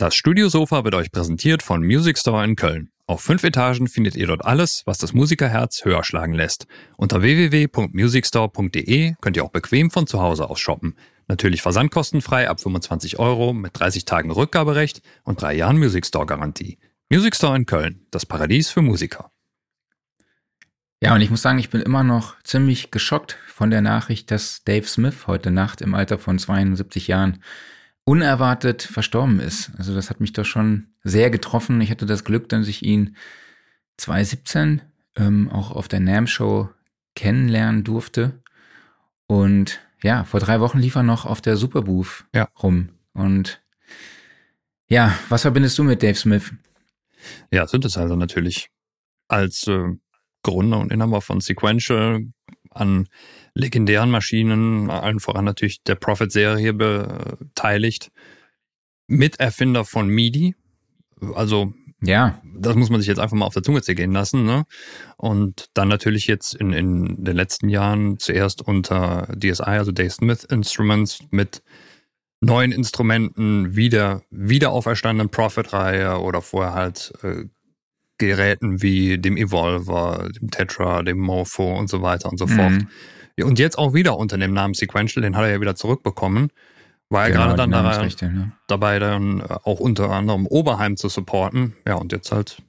Das Studiosofa wird euch präsentiert von Music Store in Köln. Auf fünf Etagen findet ihr dort alles, was das Musikerherz höher schlagen lässt. Unter www.musicstore.de könnt ihr auch bequem von zu Hause aus shoppen. Natürlich versandkostenfrei ab 25 Euro mit 30 Tagen Rückgaberecht und drei Jahren Music Store Garantie. Music Store in Köln, das Paradies für Musiker. Ja, und ich muss sagen, ich bin immer noch ziemlich geschockt von der Nachricht, dass Dave Smith heute Nacht im Alter von 72 Jahren unerwartet verstorben ist. Also das hat mich doch schon sehr getroffen. Ich hatte das Glück, dass ich ihn 2017 ähm, auch auf der NAM-Show kennenlernen durfte. Und ja, vor drei Wochen lief er noch auf der Superbooth ja. rum. Und ja, was verbindest du mit Dave Smith? Ja, Synthesizer natürlich. Als äh, Gründer und Inhaber von Sequential an legendären Maschinen, allen voran natürlich der Prophet-Serie beteiligt. Miterfinder von MIDI. Also, ja, das muss man sich jetzt einfach mal auf der Zunge zergehen lassen. Ne? Und dann natürlich jetzt in, in den letzten Jahren zuerst unter DSI, also Dave Smith Instruments, mit neuen Instrumenten wieder, wieder auferstandenen Prophet-Reihe oder vorher halt äh, Geräten wie dem Evolver, dem Tetra, dem Morpho und so weiter und so mhm. fort. Und jetzt auch wieder unter dem Namen Sequential, den hat er ja wieder zurückbekommen. War er genau, gerade dann da, richtig, ne? dabei, dann äh, auch unter anderem Oberheim zu supporten. Ja, und jetzt halt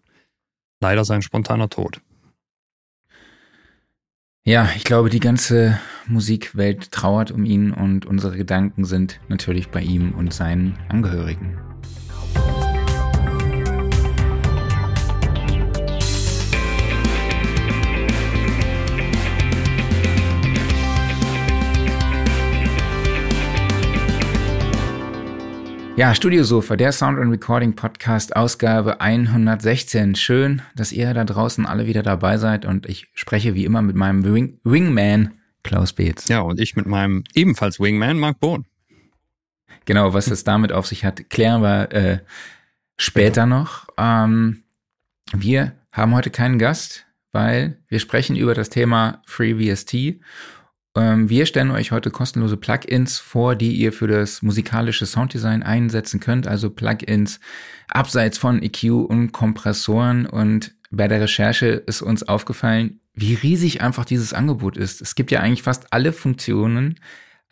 leider sein spontaner Tod. Ja, ich glaube, die ganze Musikwelt trauert um ihn und unsere Gedanken sind natürlich bei ihm und seinen Angehörigen. Ja, Studiosofa, der Sound and Recording Podcast, Ausgabe 116. Schön, dass ihr da draußen alle wieder dabei seid und ich spreche wie immer mit meinem Wing Wingman Klaus Beetz. Ja, und ich mit meinem ebenfalls Wingman Mark Bohn. Genau, was es damit auf sich hat, klären wir äh, später noch. Ähm, wir haben heute keinen Gast, weil wir sprechen über das Thema FreeVST ähm, wir stellen euch heute kostenlose Plugins vor, die ihr für das musikalische Sounddesign einsetzen könnt. Also Plugins abseits von EQ und Kompressoren. Und bei der Recherche ist uns aufgefallen, wie riesig einfach dieses Angebot ist. Es gibt ja eigentlich fast alle Funktionen,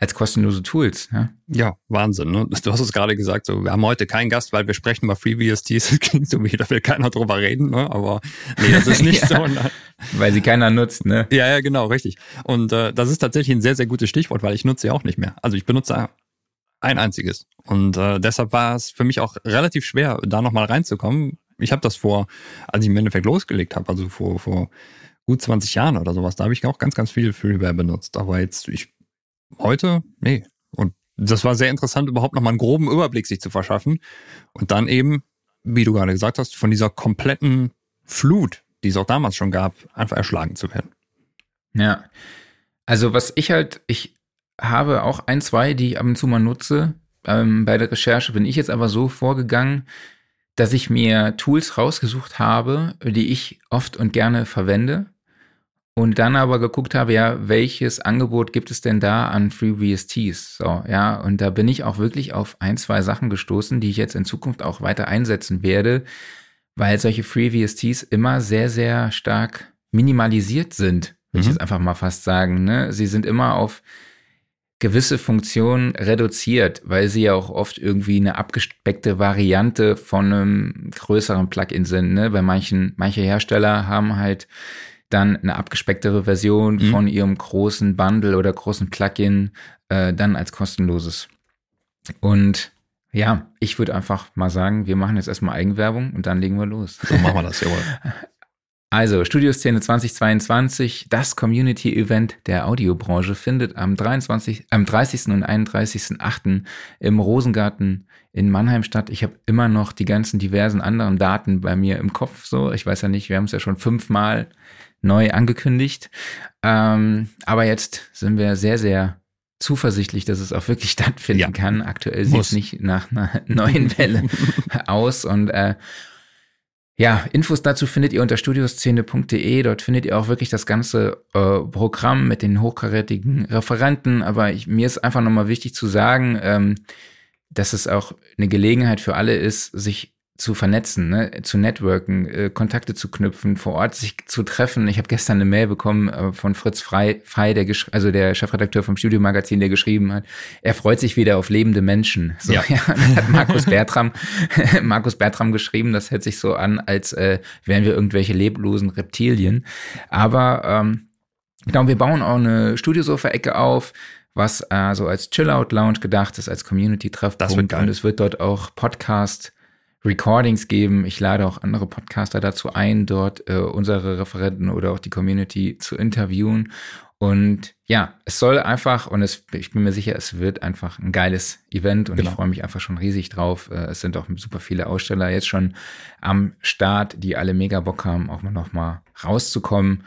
als kostenlose Tools. Ja, ja Wahnsinn. Ne? Du hast es gerade gesagt, so, wir haben heute keinen Gast, weil wir sprechen über FreeBSDs. Das klingt so, wie da will keiner drüber reden, ne? aber nee, das ist nicht ja, so. Ne? Weil sie keiner nutzt, ne? Ja, ja, genau, richtig. Und äh, das ist tatsächlich ein sehr, sehr gutes Stichwort, weil ich nutze sie auch nicht mehr. Also ich benutze ein einziges. Und äh, deshalb war es für mich auch relativ schwer, da nochmal reinzukommen. Ich habe das vor, als ich im Endeffekt losgelegt habe, also vor, vor gut 20 Jahren oder sowas, da habe ich auch ganz, ganz viel Freeware benutzt. Aber jetzt, ich heute, nee. Und das war sehr interessant, überhaupt nochmal einen groben Überblick sich zu verschaffen. Und dann eben, wie du gerade gesagt hast, von dieser kompletten Flut, die es auch damals schon gab, einfach erschlagen zu werden. Ja. Also was ich halt, ich habe auch ein, zwei, die ich ab und zu mal nutze. Ähm, bei der Recherche bin ich jetzt aber so vorgegangen, dass ich mir Tools rausgesucht habe, die ich oft und gerne verwende und dann aber geguckt habe, ja, welches Angebot gibt es denn da an FreeBSTs? So, ja, und da bin ich auch wirklich auf ein, zwei Sachen gestoßen, die ich jetzt in Zukunft auch weiter einsetzen werde, weil solche FreeBSTs immer sehr, sehr stark minimalisiert sind, würde mhm. ich jetzt einfach mal fast sagen. Ne? Sie sind immer auf gewisse Funktionen reduziert, weil sie ja auch oft irgendwie eine abgespeckte Variante von einem größeren Plugin sind. Ne? Bei manchen, manche Hersteller haben halt dann eine abgespecktere Version mhm. von ihrem großen Bundle oder großen Plugin äh, dann als kostenloses. Und ja, ich würde einfach mal sagen, wir machen jetzt erstmal Eigenwerbung und dann legen wir los. So machen wir das, jawohl. Also, Studioszene 2022, das Community-Event der Audiobranche findet am 23, am 30. und 31.8. im Rosengarten in Mannheim statt. Ich habe immer noch die ganzen diversen anderen Daten bei mir im Kopf so. Ich weiß ja nicht, wir haben es ja schon fünfmal neu angekündigt. Ähm, aber jetzt sind wir sehr, sehr zuversichtlich, dass es auch wirklich stattfinden ja. kann. Aktuell sieht es nicht nach einer neuen Welle aus. Und äh, ja, Infos dazu findet ihr unter studioszene.de. Dort findet ihr auch wirklich das ganze äh, Programm mit den hochkarätigen Referenten. Aber ich, mir ist einfach nochmal wichtig zu sagen, ähm, dass es auch eine Gelegenheit für alle ist, sich zu vernetzen, ne? zu networken, äh, Kontakte zu knüpfen, vor Ort sich zu treffen. Ich habe gestern eine Mail bekommen äh, von Fritz Frei, Frei der also der Chefredakteur vom Studiomagazin, der geschrieben hat, er freut sich wieder auf lebende Menschen. So, ja. ja hat Markus Bertram, Markus Bertram geschrieben, das hört sich so an, als äh, wären wir irgendwelche leblosen Reptilien. Aber ähm, genau, wir bauen auch eine Studiosofa-Ecke auf was äh, so als Chill-Out-Lounge gedacht ist, als Community-Treffpunkt. Und es wird dort auch Podcast Recordings geben. Ich lade auch andere Podcaster dazu ein, dort äh, unsere Referenten oder auch die Community zu interviewen. Und ja, es soll einfach, und es, ich bin mir sicher, es wird einfach ein geiles Event und genau. ich freue mich einfach schon riesig drauf. Äh, es sind auch super viele Aussteller jetzt schon am Start, die alle mega Bock haben, auch mal noch mal rauszukommen.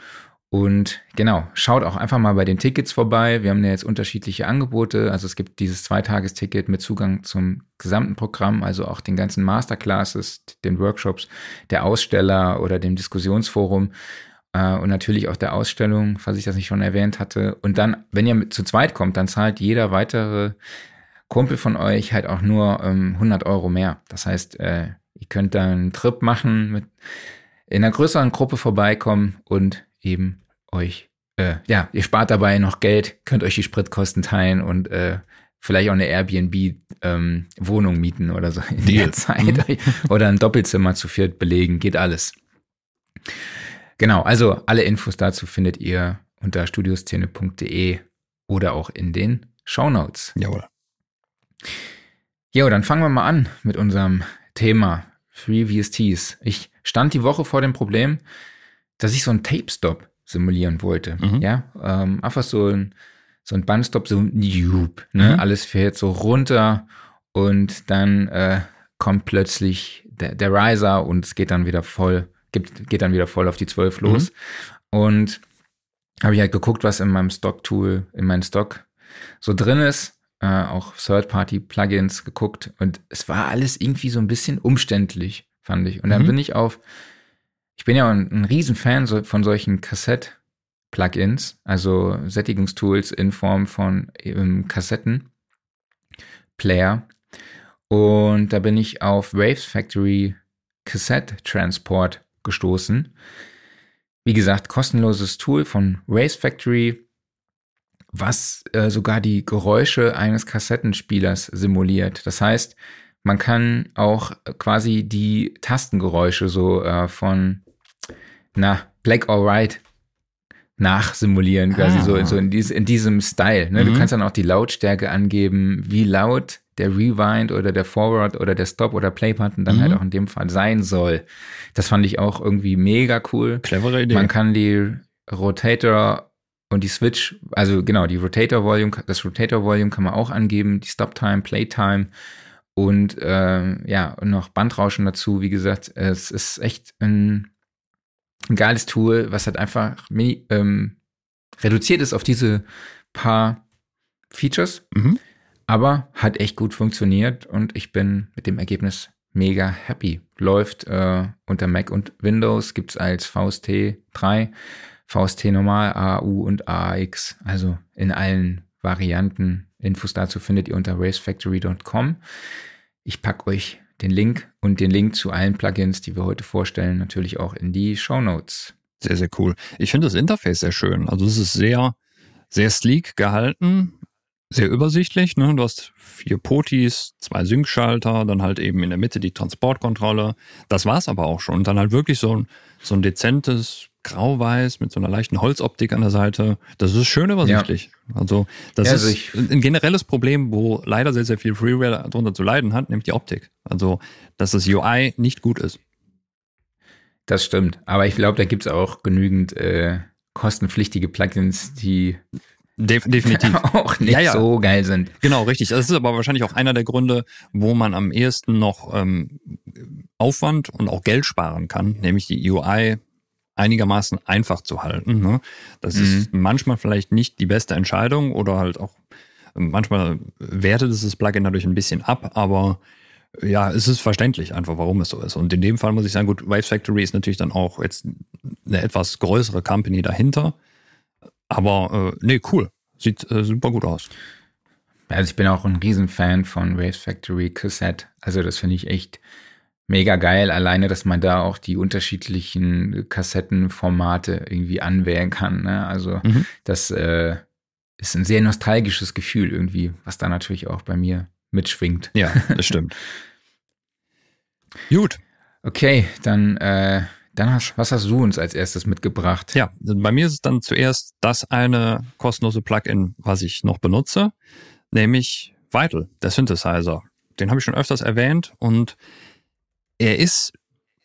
Und genau, schaut auch einfach mal bei den Tickets vorbei. Wir haben ja jetzt unterschiedliche Angebote. Also es gibt dieses Zweitagesticket mit Zugang zum gesamten Programm, also auch den ganzen Masterclasses, den Workshops, der Aussteller oder dem Diskussionsforum äh, und natürlich auch der Ausstellung, falls ich das nicht schon erwähnt hatte. Und dann, wenn ihr zu zweit kommt, dann zahlt jeder weitere Kumpel von euch halt auch nur ähm, 100 Euro mehr. Das heißt, äh, ihr könnt dann einen Trip machen, mit in einer größeren Gruppe vorbeikommen und eben euch, äh, ja, ihr spart dabei noch Geld, könnt euch die Spritkosten teilen und äh, vielleicht auch eine Airbnb-Wohnung ähm, mieten oder so in Deal. der Zeit. Mhm. oder ein Doppelzimmer zu viert belegen, geht alles. Genau, also alle Infos dazu findet ihr unter studioszene.de oder auch in den Show Notes. Jawohl. Jo, dann fangen wir mal an mit unserem Thema Free VSTs. Ich stand die Woche vor dem Problem, dass ich so einen Tape-Stop simulieren wollte. Mhm. Ja, ähm, einfach so ein, so ein Bandstop, so ein Loop. Ne? Mhm. Alles fährt so runter und dann äh, kommt plötzlich der, der Riser und es geht dann wieder voll, geht, geht dann wieder voll auf die 12 los. Mhm. Und habe ich halt geguckt, was in meinem Stock-Tool, in meinem Stock so drin ist. Äh, auch Third-Party-Plugins geguckt und es war alles irgendwie so ein bisschen umständlich, fand ich. Und dann mhm. bin ich auf ich bin ja ein, ein Riesenfan so, von solchen Kassett-Plugins, also Sättigungstools in Form von ähm, Kassetten-Player. Und da bin ich auf Waves Factory Cassette Transport gestoßen. Wie gesagt, kostenloses Tool von Waves Factory, was äh, sogar die Geräusche eines Kassettenspielers simuliert. Das heißt, man kann auch quasi die Tastengeräusche so äh, von na, Black or White nachsimulieren, quasi ah. so, so in, dies, in diesem Style. Ne? Mhm. Du kannst dann auch die Lautstärke angeben, wie laut der Rewind oder der Forward oder der Stop oder Play-Button dann halt mhm. halt auch in dem Fall sein soll. Das fand ich auch irgendwie mega cool. Clevere Idee. Man kann die Rotator und die Switch, also genau, die Rotator Volume, das Rotator Volume kann man auch angeben, die Stop Time, Playtime und äh, ja, und noch Bandrauschen dazu. Wie gesagt, es ist echt ein ein geiles Tool, was halt einfach ähm, reduziert ist auf diese paar Features, mhm. aber hat echt gut funktioniert und ich bin mit dem Ergebnis mega happy. Läuft äh, unter Mac und Windows, gibt's als VST 3, VST normal, AU und AX, also in allen Varianten. Infos dazu findet ihr unter racefactory.com. Ich packe euch den Link und den Link zu allen Plugins, die wir heute vorstellen, natürlich auch in die Show Notes. Sehr, sehr cool. Ich finde das Interface sehr schön. Also es ist sehr, sehr sleek gehalten, sehr übersichtlich. Ne? Du hast vier Potis, zwei Sync-Schalter, dann halt eben in der Mitte die Transportkontrolle. Das war's aber auch schon. Und dann halt wirklich so ein, so ein dezentes grau-weiß mit so einer leichten Holzoptik an der Seite. Das ist schön übersichtlich. Ja. Also das ja, ist also ein generelles Problem, wo leider sehr, sehr viel Freeware darunter zu leiden hat, nämlich die Optik. Also, dass das UI nicht gut ist. Das stimmt. Aber ich glaube, da gibt es auch genügend äh, kostenpflichtige Plugins, die Def definitiv. auch nicht ja, ja. so geil sind. Genau, richtig. Das ist aber wahrscheinlich auch einer der Gründe, wo man am ehesten noch ähm, Aufwand und auch Geld sparen kann, nämlich die UI einigermaßen einfach zu halten. Ne? Das mhm. ist manchmal vielleicht nicht die beste Entscheidung oder halt auch manchmal wertet es das Plugin dadurch ein bisschen ab, aber ja, es ist verständlich einfach, warum es so ist. Und in dem Fall muss ich sagen, gut, Waves Factory ist natürlich dann auch jetzt eine etwas größere Company dahinter. Aber äh, nee, cool. Sieht äh, super gut aus. Also ich bin auch ein Riesenfan von Waves Factory Cassette. Also das finde ich echt mega geil. Alleine, dass man da auch die unterschiedlichen Kassettenformate irgendwie anwählen kann. Ne? Also mhm. das äh, ist ein sehr nostalgisches Gefühl irgendwie, was da natürlich auch bei mir mitschwingt. Ja, das stimmt. Gut. Okay, dann, äh, dann hast, was hast du uns als erstes mitgebracht? Ja, bei mir ist es dann zuerst das eine kostenlose Plugin, was ich noch benutze, nämlich Vital, der Synthesizer. Den habe ich schon öfters erwähnt und er ist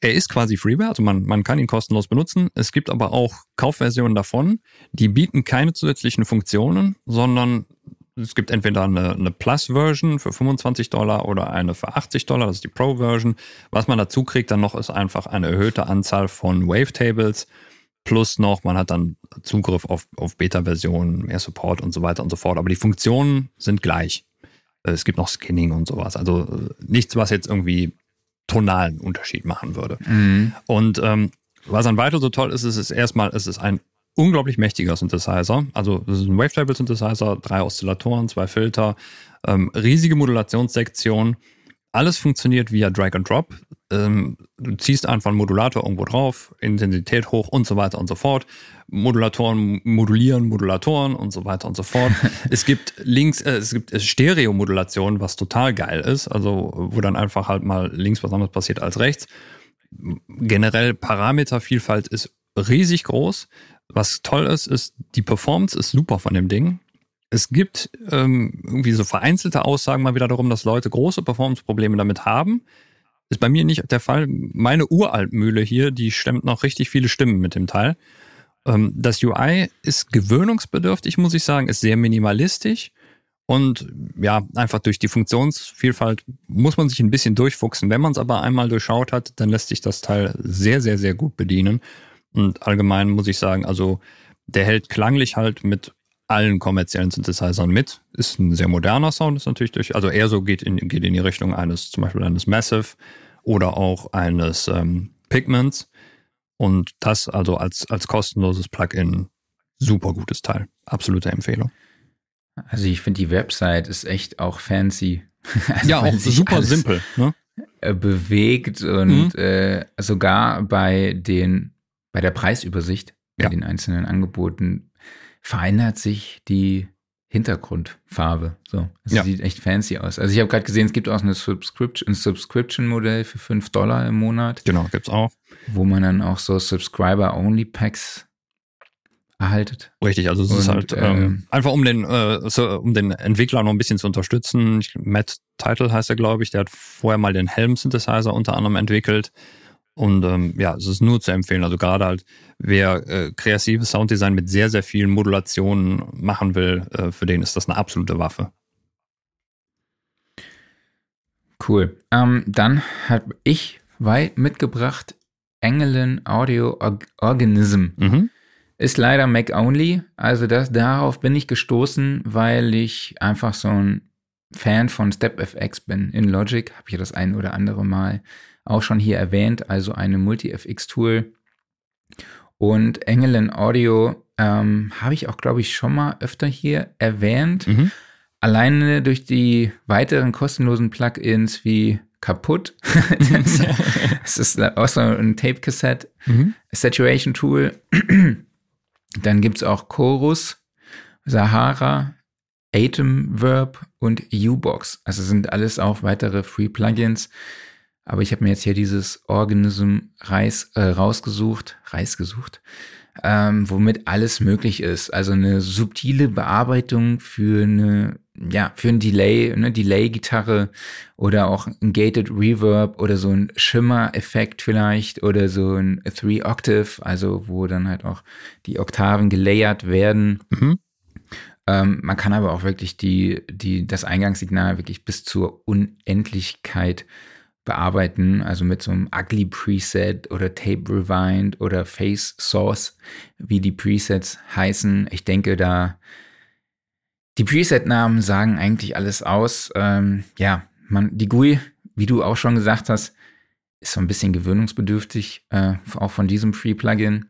er ist quasi Freeware, also man, man kann ihn kostenlos benutzen. Es gibt aber auch Kaufversionen davon, die bieten keine zusätzlichen Funktionen, sondern es gibt entweder eine, eine Plus-Version für 25 Dollar oder eine für 80 Dollar, das ist die Pro-Version. Was man dazu kriegt dann noch, ist einfach eine erhöhte Anzahl von Wavetables. Plus noch, man hat dann Zugriff auf, auf Beta-Versionen, mehr Support und so weiter und so fort. Aber die Funktionen sind gleich. Es gibt noch Skinning und sowas. Also äh, nichts, was jetzt irgendwie tonalen Unterschied machen würde. Mhm. Und ähm, was an Vital so toll ist, ist es erstmal, es ist ein unglaublich mächtiger Synthesizer. Also das ist ein Wavetable-Synthesizer, drei Oszillatoren, zwei Filter, ähm, riesige Modulationssektion. Alles funktioniert via Drag and Drop. Ähm, du ziehst einfach einen Modulator irgendwo drauf, Intensität hoch und so weiter und so fort. Modulatoren modulieren Modulatoren und so weiter und so fort. es gibt links, äh, es gibt Stereo-Modulation, was total geil ist, also wo dann einfach halt mal links was anderes passiert als rechts. Generell Parametervielfalt ist riesig groß. Was toll ist, ist, die Performance ist super von dem Ding. Es gibt ähm, irgendwie so vereinzelte Aussagen mal wieder darum, dass Leute große Performance-Probleme damit haben. Ist bei mir nicht der Fall. Meine Uraltmühle hier, die stemmt noch richtig viele Stimmen mit dem Teil. Ähm, das UI ist gewöhnungsbedürftig, muss ich sagen, ist sehr minimalistisch. Und ja, einfach durch die Funktionsvielfalt muss man sich ein bisschen durchfuchsen. Wenn man es aber einmal durchschaut hat, dann lässt sich das Teil sehr, sehr, sehr gut bedienen. Und allgemein muss ich sagen, also der hält klanglich halt mit allen kommerziellen Synthesizern mit. Ist ein sehr moderner Sound, ist natürlich durch, also eher so geht in, geht in die Richtung eines, zum Beispiel eines Massive oder auch eines ähm, Pigments. Und das also als, als kostenloses Plugin super gutes Teil. Absolute Empfehlung. Also ich finde die Website ist echt auch fancy. Also ja, auch super simpel. Ne? Äh, bewegt und mhm. äh, sogar bei den bei der Preisübersicht, bei ja. den einzelnen Angeboten, verändert sich die Hintergrundfarbe. So, es ja. sieht echt fancy aus. Also ich habe gerade gesehen, es gibt auch eine Subscription, ein Subscription-Modell für 5 Dollar im Monat. Genau, gibt's auch. Wo man dann auch so Subscriber-Only-Packs erhaltet. Richtig, also es Und, ist halt ähm, äh, einfach um den, äh, so, um den Entwickler noch ein bisschen zu unterstützen. Matt Title heißt er, glaube ich, der hat vorher mal den Helm-Synthesizer unter anderem entwickelt. Und ähm, ja, es ist nur zu empfehlen. Also gerade halt, wer äh, kreatives Sounddesign mit sehr, sehr vielen Modulationen machen will, äh, für den ist das eine absolute Waffe. Cool. Ähm, dann habe ich mitgebracht Engelin Audio Organism. Mhm. Ist leider Mac-only. Also das, darauf bin ich gestoßen, weil ich einfach so ein Fan von StepFX bin. In Logic habe ich das ein oder andere Mal auch schon hier erwähnt, also eine Multi-FX-Tool. Und Engelen Audio ähm, habe ich auch, glaube ich, schon mal öfter hier erwähnt. Mhm. Alleine durch die weiteren kostenlosen Plugins wie kaputt. Es ist auch so ein Tape-Cassette, mhm. Saturation Tool. Dann gibt es auch Chorus, Sahara, Atom Verb und U-Box. Also sind alles auch weitere Free Plugins. Aber ich habe mir jetzt hier dieses Organism Reis äh, rausgesucht, Reis gesucht, ähm, womit alles möglich ist. Also eine subtile Bearbeitung für eine, ja, für ein Delay, eine Delay-Gitarre oder auch ein Gated Reverb oder so ein Schimmer-Effekt vielleicht oder so ein Three-Octave, also wo dann halt auch die Oktaven gelayert werden. Mhm. Ähm, man kann aber auch wirklich die, die, das Eingangssignal wirklich bis zur Unendlichkeit bearbeiten, also mit so einem Ugly Preset oder Tape Rewind oder Face Source, wie die Presets heißen. Ich denke, da die Preset-Namen sagen eigentlich alles aus. Ähm, ja, man, die GUI, wie du auch schon gesagt hast, ist so ein bisschen gewöhnungsbedürftig, äh, auch von diesem Free-Plugin.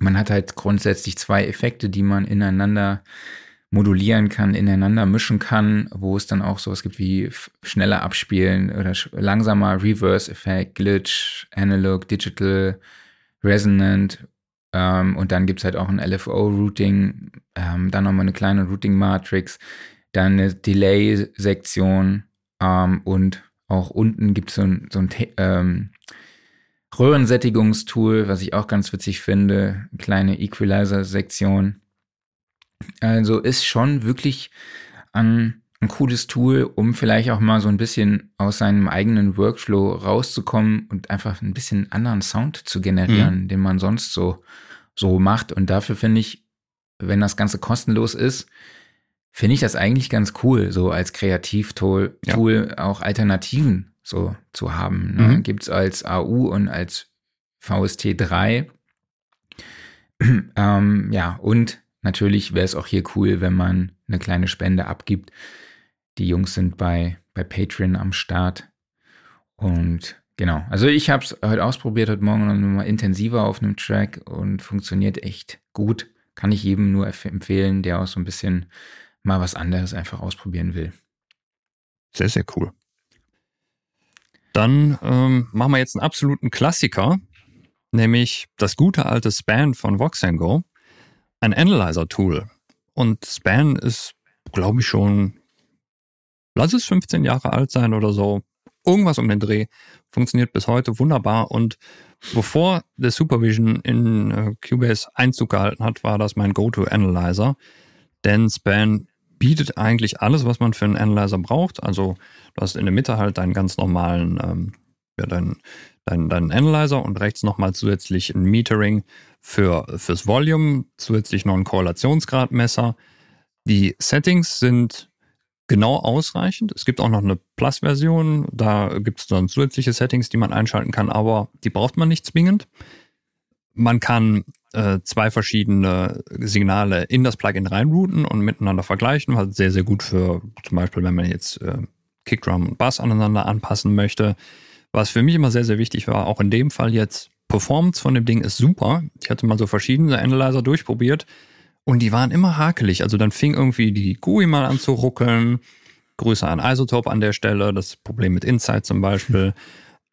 Man hat halt grundsätzlich zwei Effekte, die man ineinander modulieren kann, ineinander mischen kann, wo es dann auch sowas gibt wie schneller abspielen oder langsamer Reverse-Effekt, Glitch, Analog, Digital, Resonant. Ähm, und dann gibt's halt auch ein LFO-Routing, ähm, dann nochmal eine kleine Routing-Matrix, dann eine Delay-Sektion ähm, und auch unten gibt's so ein, so ein ähm, Röhrensättigungstool, was ich auch ganz witzig finde, eine kleine Equalizer-Sektion. Also ist schon wirklich ein, ein cooles Tool, um vielleicht auch mal so ein bisschen aus seinem eigenen Workflow rauszukommen und einfach ein bisschen anderen Sound zu generieren, mhm. den man sonst so, so macht. Und dafür finde ich, wenn das Ganze kostenlos ist, finde ich das eigentlich ganz cool, so als Kreativtool ja. Tool auch Alternativen so zu haben. Ne? Mhm. Gibt es als AU und als VST 3. ähm, ja, und Natürlich wäre es auch hier cool, wenn man eine kleine Spende abgibt. Die Jungs sind bei, bei Patreon am Start. Und genau, also ich habe es heute ausprobiert, heute Morgen noch mal intensiver auf einem Track und funktioniert echt gut. Kann ich jedem nur empfehlen, der auch so ein bisschen mal was anderes einfach ausprobieren will. Sehr, sehr cool. Dann ähm, machen wir jetzt einen absoluten Klassiker, nämlich das gute alte Span von Voxengo ein Analyzer-Tool. Und Span ist, glaube ich, schon, lass es 15 Jahre alt sein oder so. Irgendwas um den Dreh. Funktioniert bis heute wunderbar. Und bevor der Supervision in äh, Cubase Einzug gehalten hat, war das mein Go-To-Analyzer. Denn Span bietet eigentlich alles, was man für einen Analyzer braucht. Also du hast in der Mitte halt deinen ganz normalen, ähm, ja, deinen, deinen, deinen Analyzer und rechts nochmal zusätzlich ein Metering für, fürs Volume, zusätzlich noch ein Korrelationsgradmesser. Die Settings sind genau ausreichend. Es gibt auch noch eine Plus-Version, da gibt es dann zusätzliche Settings, die man einschalten kann, aber die braucht man nicht zwingend. Man kann äh, zwei verschiedene Signale in das Plugin reinrouten und miteinander vergleichen, was sehr, sehr gut für zum Beispiel, wenn man jetzt äh, Kickdrum und Bass aneinander anpassen möchte. Was für mich immer sehr, sehr wichtig war, auch in dem Fall jetzt, Performance von dem Ding ist super. Ich hatte mal so verschiedene Analyzer durchprobiert und die waren immer hakelig. Also dann fing irgendwie die GUI mal an zu ruckeln. Grüße an Isotope an der Stelle, das Problem mit Insight zum Beispiel.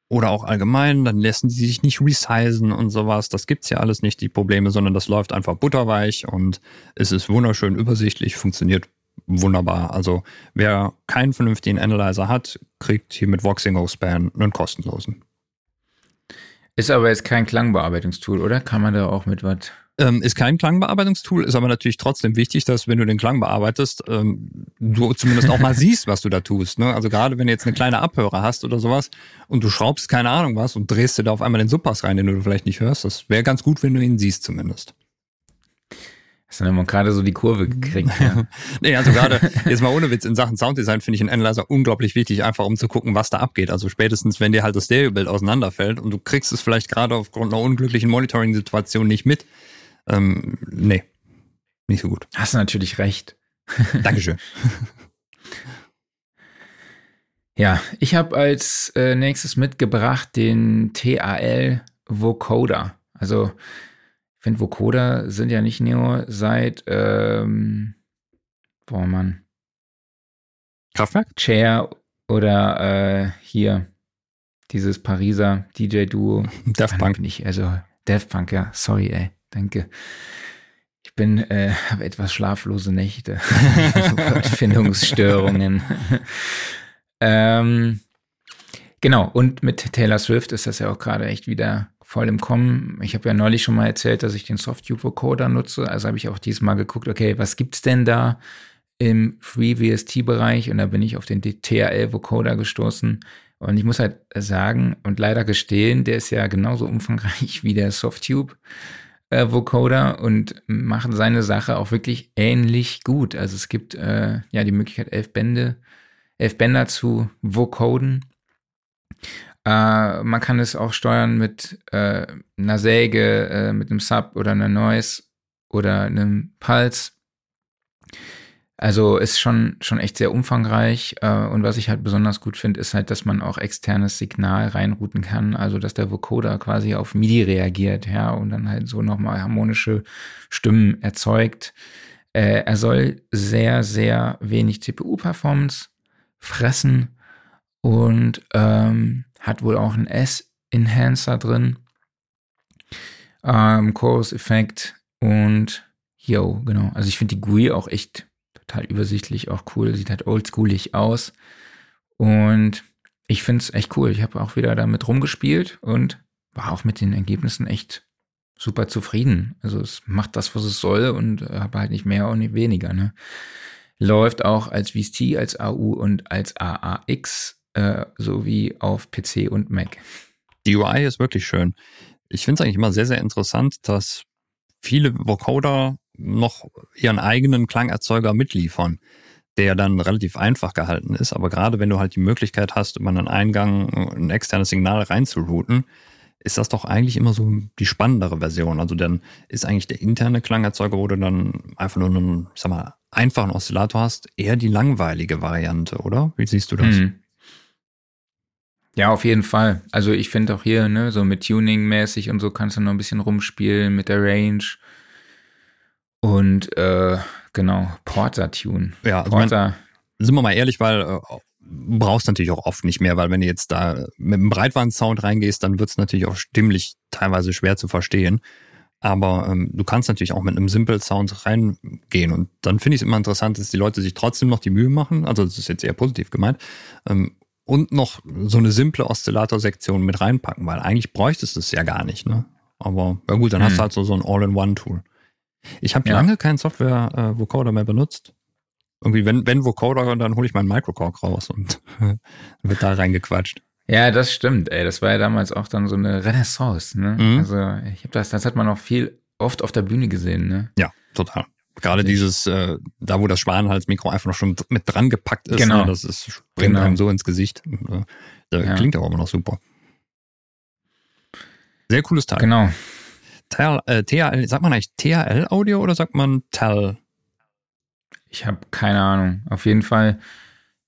Oder auch allgemein, dann lassen die sich nicht resizen und sowas. Das gibt's ja alles nicht, die Probleme, sondern das läuft einfach butterweich und es ist wunderschön übersichtlich, funktioniert wunderbar. Also wer keinen vernünftigen Analyzer hat, kriegt hier mit Voxing Span einen kostenlosen. Ist aber jetzt kein Klangbearbeitungstool, oder? Kann man da auch mit was? Ähm, ist kein Klangbearbeitungstool, ist aber natürlich trotzdem wichtig, dass wenn du den Klang bearbeitest, ähm, du zumindest auch mal siehst, was du da tust. Ne? Also gerade wenn du jetzt eine kleine Abhörer hast oder sowas und du schraubst keine Ahnung was und drehst dir da auf einmal den Subpass rein, den du vielleicht nicht hörst, das wäre ganz gut, wenn du ihn siehst zumindest. Hast du dann gerade so die Kurve gekriegt. Ja. nee, also gerade, jetzt mal ohne Witz, in Sachen Sounddesign finde ich einen Analyzer unglaublich wichtig, einfach um zu gucken, was da abgeht. Also spätestens, wenn dir halt das Stereobild auseinanderfällt und du kriegst es vielleicht gerade aufgrund einer unglücklichen Monitoring-Situation nicht mit. Ähm, nee, nicht so gut. Hast du natürlich recht. Dankeschön. ja, ich habe als äh, nächstes mitgebracht den TAL Vocoder. Also finde, Vocoder sind ja nicht nur seit, ähm, boah, Mann. Kraftwerk? Chair oder äh, hier dieses Pariser DJ-Duo. Daft Punk. Bin ich, also Daft Punk, ja, sorry, ey, danke. Ich bin, äh, habe etwas schlaflose Nächte, Findungsstörungen. ähm, genau, und mit Taylor Swift ist das ja auch gerade echt wieder voll im Kommen. Ich habe ja neulich schon mal erzählt, dass ich den Softube-Vocoder nutze. Also habe ich auch diesmal geguckt, okay, was gibt's denn da im FreeVST-Bereich? Und da bin ich auf den TRL-Vocoder gestoßen. Und ich muss halt sagen und leider gestehen, der ist ja genauso umfangreich wie der Softube. Äh, Vocoder und machen seine Sache auch wirklich ähnlich gut. Also es gibt äh, ja die Möglichkeit, elf Bände, elf Bänder zu vocoden. Äh, man kann es auch steuern mit äh, einer Säge, äh, mit einem Sub oder einer Noise oder einem Pulse. Also ist schon, schon echt sehr umfangreich. Äh, und was ich halt besonders gut finde, ist halt, dass man auch externes Signal reinrouten kann. Also dass der Vocoder quasi auf MIDI reagiert, ja, und dann halt so nochmal harmonische Stimmen erzeugt. Äh, er soll sehr, sehr wenig CPU-Performance fressen und ähm, hat wohl auch einen S-Enhancer drin, ähm, Chorus-Effekt und yo, genau. Also ich finde die GUI auch echt total übersichtlich, auch cool, sieht halt oldschoolig aus und ich finde es echt cool. Ich habe auch wieder damit rumgespielt und war auch mit den Ergebnissen echt super zufrieden. Also es macht das, was es soll und äh, habe halt nicht mehr und nicht weniger. Ne? Läuft auch als VST, als AU und als AAX äh, sowie auf PC und Mac. Die UI ist wirklich schön. Ich finde es eigentlich immer sehr, sehr interessant, dass viele Vocoder noch ihren eigenen Klangerzeuger mitliefern, der dann relativ einfach gehalten ist. Aber gerade wenn du halt die Möglichkeit hast, über einen Eingang ein externes Signal reinzurouten, ist das doch eigentlich immer so die spannendere Version. Also dann ist eigentlich der interne Klangerzeuger, wo du dann einfach nur einen, ich sag mal, einfachen Oszillator hast, eher die langweilige Variante, oder? Wie siehst du das? Hm. Ja, auf jeden Fall. Also ich finde auch hier, ne, so mit Tuning-mäßig und so kannst du noch ein bisschen rumspielen mit der Range. Und äh, genau, Porter-Tune. Ja, also Porter. Mein, sind wir mal ehrlich, weil äh, brauchst natürlich auch oft nicht mehr, weil wenn du jetzt da mit einem Breitband-Sound reingehst, dann wird es natürlich auch stimmlich teilweise schwer zu verstehen. Aber ähm, du kannst natürlich auch mit einem Simple Sound reingehen. Und dann finde ich es immer interessant, dass die Leute sich trotzdem noch die Mühe machen, also das ist jetzt eher positiv gemeint, ähm, und noch so eine simple Oszillator-Sektion mit reinpacken, weil eigentlich bräuchtest du es ja gar nicht. Ne? Aber ja gut, dann hm. hast du hm. halt so, so ein All-in-One-Tool. Ich habe ja. lange kein Software-Vocoder äh, mehr benutzt. Irgendwie, wenn, wenn Vocoder, dann hole ich meinen Microcork raus und wird da reingequatscht. Ja, das stimmt, ey. Das war ja damals auch dann so eine Renaissance, ne? Mhm. Also, ich habe das, das hat man auch viel oft auf der Bühne gesehen, ne? Ja, total. Gerade dieses, äh, da wo das Schwanenhalsmikro einfach noch schon mit dran gepackt ist, genau. Ne? das ist, springt genau. einem so ins Gesicht. Äh, ja. Klingt auch immer noch super. Sehr cooles Teil. Genau. THL, äh, THL, sagt man eigentlich THL-Audio oder sagt man TAL? Ich habe keine Ahnung. Auf jeden Fall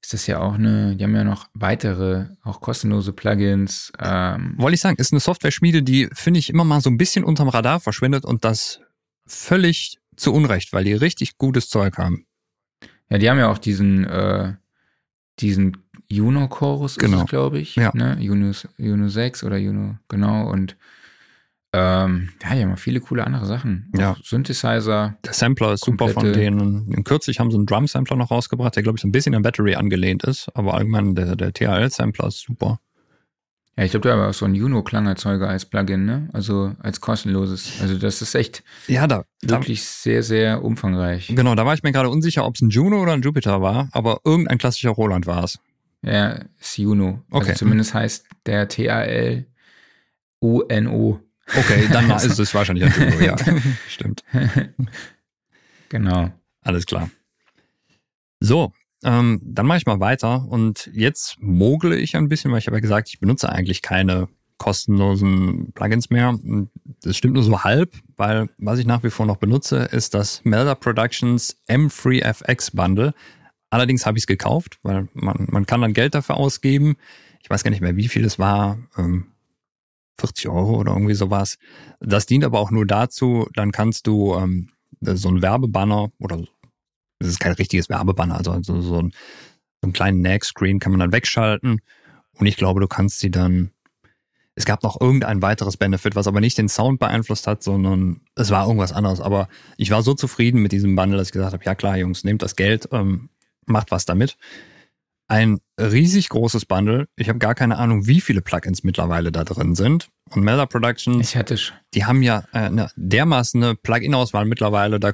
ist das ja auch eine, die haben ja noch weitere, auch kostenlose Plugins. Ähm. Wollte ich sagen, ist eine Software-Schmiede, die, finde ich, immer mal so ein bisschen unterm Radar verschwindet und das völlig zu Unrecht, weil die richtig gutes Zeug haben. Ja, die haben ja auch diesen, äh, diesen Juno-Chorus, genau. glaube ich. Ja. Ne? Juno, Juno 6 oder Juno, genau. Und ähm, ja, die haben auch viele coole andere Sachen. Ja. Synthesizer. Der Sampler ist super von denen. Kürzlich haben sie einen Drum-Sampler noch rausgebracht, der, glaube ich, so ein bisschen an Battery angelehnt ist. Aber allgemein, der, der THL-Sampler ist super. Ja, ich glaube, da war auch so ein Juno-Klangerzeuger als Plugin, ne? Also als kostenloses. Also das ist echt ja, da, wirklich da, sehr, sehr umfangreich. Genau, da war ich mir gerade unsicher, ob es ein Juno oder ein Jupiter war, aber irgendein klassischer Roland war es. Ja, ist Juno. Also okay. Also zumindest heißt der TAL UNO. Okay, dann ist es wahrscheinlich ein Juno, ja. Stimmt. Genau. Alles klar. So, ähm, dann mache ich mal weiter und jetzt mogle ich ein bisschen, weil ich habe ja gesagt, ich benutze eigentlich keine kostenlosen Plugins mehr. Das stimmt nur so halb, weil was ich nach wie vor noch benutze, ist das Melder Productions M3FX Bundle. Allerdings habe ich es gekauft, weil man, man kann dann Geld dafür ausgeben. Ich weiß gar nicht mehr, wie viel es war. Ähm, 40 Euro oder irgendwie sowas. Das dient aber auch nur dazu, dann kannst du ähm, so ein Werbebanner oder das ist kein richtiges Werbebanner, also so, so, ein, so einen kleinen Nag-Screen kann man dann wegschalten und ich glaube, du kannst sie dann es gab noch irgendein weiteres Benefit, was aber nicht den Sound beeinflusst hat, sondern es war irgendwas anderes. Aber ich war so zufrieden mit diesem Bundle, dass ich gesagt habe, ja klar, Jungs, nehmt das Geld, ähm, macht was damit ein riesig großes Bundle. Ich habe gar keine Ahnung, wie viele Plugins mittlerweile da drin sind. Und Melder Productions, ich hatte die haben ja äh, eine dermaßen eine Plugin-Auswahl mittlerweile, da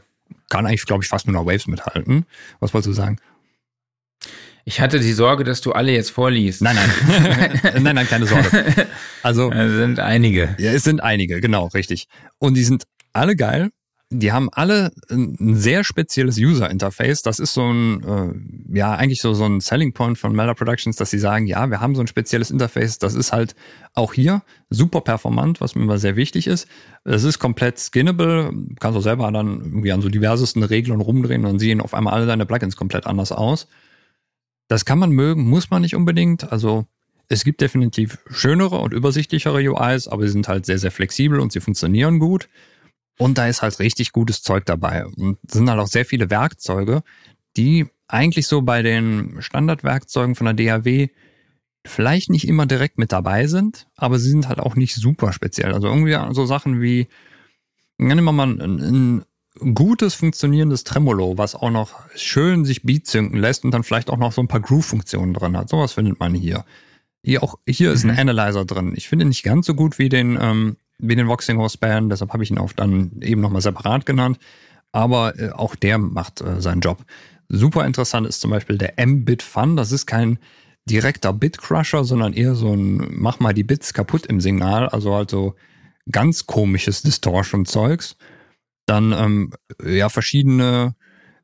kann eigentlich, glaube ich, fast nur noch Waves mithalten. Was wolltest du sagen? Ich hatte die Sorge, dass du alle jetzt vorliest. Nein, nein. nein, nein, keine Sorge. Also. Es sind einige. Ja, es sind einige, genau, richtig. Und die sind alle geil die haben alle ein sehr spezielles User-Interface. Das ist so ein, äh, ja, eigentlich so, so ein Selling Point von Melder Productions, dass sie sagen, ja, wir haben so ein spezielles Interface. Das ist halt auch hier super performant, was mir immer sehr wichtig ist. Es ist komplett skinnable. Du kannst auch selber dann irgendwie an so diversesten Reglern rumdrehen und dann sehen auf einmal alle deine Plugins komplett anders aus. Das kann man mögen, muss man nicht unbedingt. Also, es gibt definitiv schönere und übersichtlichere UIs, aber sie sind halt sehr, sehr flexibel und sie funktionieren gut. Und da ist halt richtig gutes Zeug dabei. Und sind halt auch sehr viele Werkzeuge, die eigentlich so bei den Standardwerkzeugen von der DAW vielleicht nicht immer direkt mit dabei sind, aber sie sind halt auch nicht super speziell. Also irgendwie so Sachen wie, nehmen wir mal ein, ein gutes funktionierendes Tremolo, was auch noch schön sich Beat synken lässt und dann vielleicht auch noch so ein paar Groove-Funktionen drin hat. Sowas findet man hier. Hier auch hier ist ein mhm. Analyzer drin. Ich finde ihn nicht ganz so gut wie den ähm, wie den Voxing Horse Band, deshalb habe ich ihn auch dann eben nochmal separat genannt. Aber äh, auch der macht äh, seinen Job. Super interessant ist zum Beispiel der M-Bit Fun. Das ist kein direkter Bit-Crusher, sondern eher so ein Mach mal die Bits kaputt im Signal. Also halt so ganz komisches Distortion-Zeugs. Dann ähm, ja verschiedene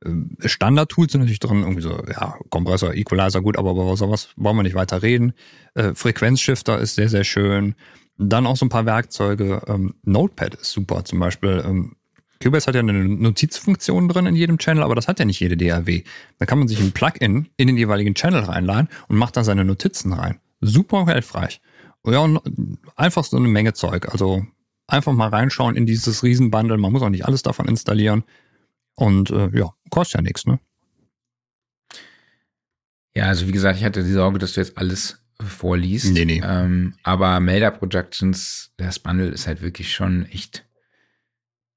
äh, Standard-Tools sind natürlich drin, irgendwie so, ja, Kompressor, Equalizer, gut, aber über sowas wollen wir nicht weiter reden. Äh, Frequenzshifter ist sehr, sehr schön. Dann auch so ein paar Werkzeuge. Ähm, Notepad ist super zum Beispiel. Ähm, Cubase hat ja eine Notizfunktion drin in jedem Channel, aber das hat ja nicht jede DAW. Da kann man sich ein Plugin in den jeweiligen Channel reinladen und macht da seine Notizen rein. Super hilfreich. Ja, und einfach so eine Menge Zeug. Also einfach mal reinschauen in dieses Riesenbundle. Man muss auch nicht alles davon installieren. Und äh, ja, kostet ja nichts, ne? Ja, also wie gesagt, ich hatte die Sorge, dass du jetzt alles vorliest. Nee, nee. Ähm, aber Melder Productions, das Bundle ist halt wirklich schon echt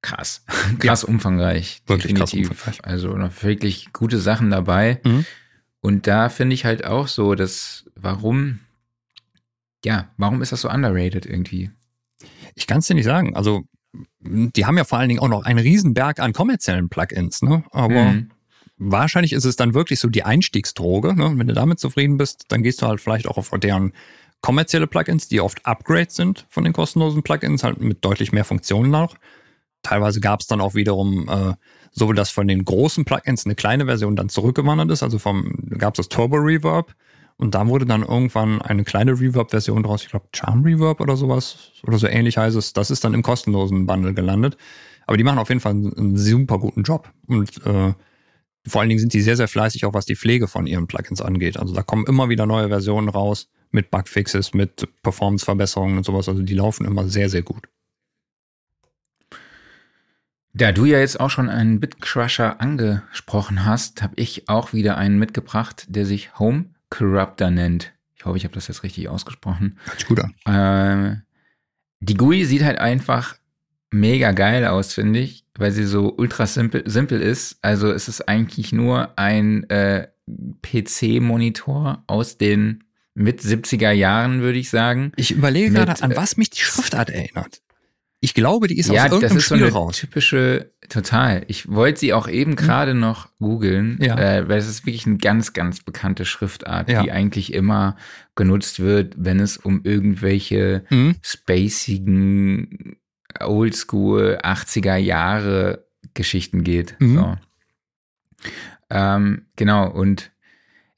krass. krass ja. umfangreich. Wirklich definitiv. krass umfangreich. Also noch wirklich gute Sachen dabei. Mhm. Und da finde ich halt auch so, dass warum, ja, warum ist das so underrated irgendwie? Ich kann es dir nicht sagen. Also, die haben ja vor allen Dingen auch noch einen Riesenberg an kommerziellen Plugins, ne? Aber mhm wahrscheinlich ist es dann wirklich so die Einstiegsdroge. Ne? Wenn du damit zufrieden bist, dann gehst du halt vielleicht auch auf deren kommerzielle Plugins, die oft Upgrades sind von den kostenlosen Plugins, halt mit deutlich mehr Funktionen noch. Teilweise gab es dann auch wiederum äh, so, dass von den großen Plugins eine kleine Version dann zurückgewandert ist. Also vom gab es das Turbo Reverb und da wurde dann irgendwann eine kleine Reverb-Version draus. Ich glaube Charm Reverb oder sowas oder so ähnlich heißt es. Das ist dann im kostenlosen Bundle gelandet. Aber die machen auf jeden Fall einen, einen super guten Job und äh, vor allen Dingen sind die sehr, sehr fleißig, auch was die Pflege von ihren Plugins angeht. Also da kommen immer wieder neue Versionen raus mit Bugfixes, mit Performance-Verbesserungen und sowas. Also die laufen immer sehr, sehr gut. Da du ja jetzt auch schon einen Bitcrusher angesprochen hast, habe ich auch wieder einen mitgebracht, der sich Home Corruptor nennt. Ich hoffe, ich habe das jetzt richtig ausgesprochen. Hört sich gut an. Äh, die GUI sieht halt einfach mega geil aus, finde ich, weil sie so ultra simpel, simpel ist. Also es ist eigentlich nur ein äh, PC-Monitor aus den mit 70er Jahren, würde ich sagen. Ich überlege mit, gerade, an was mich die Schriftart erinnert. Ich glaube, die ist ja, aus irgendeinem das ist Spiel so eine raus. typische, total. Ich wollte sie auch eben hm. gerade noch googeln, ja. äh, weil es ist wirklich eine ganz, ganz bekannte Schriftart, ja. die eigentlich immer genutzt wird, wenn es um irgendwelche mhm. spacigen Oldschool 80er Jahre Geschichten geht. Mhm. So. Ähm, genau, und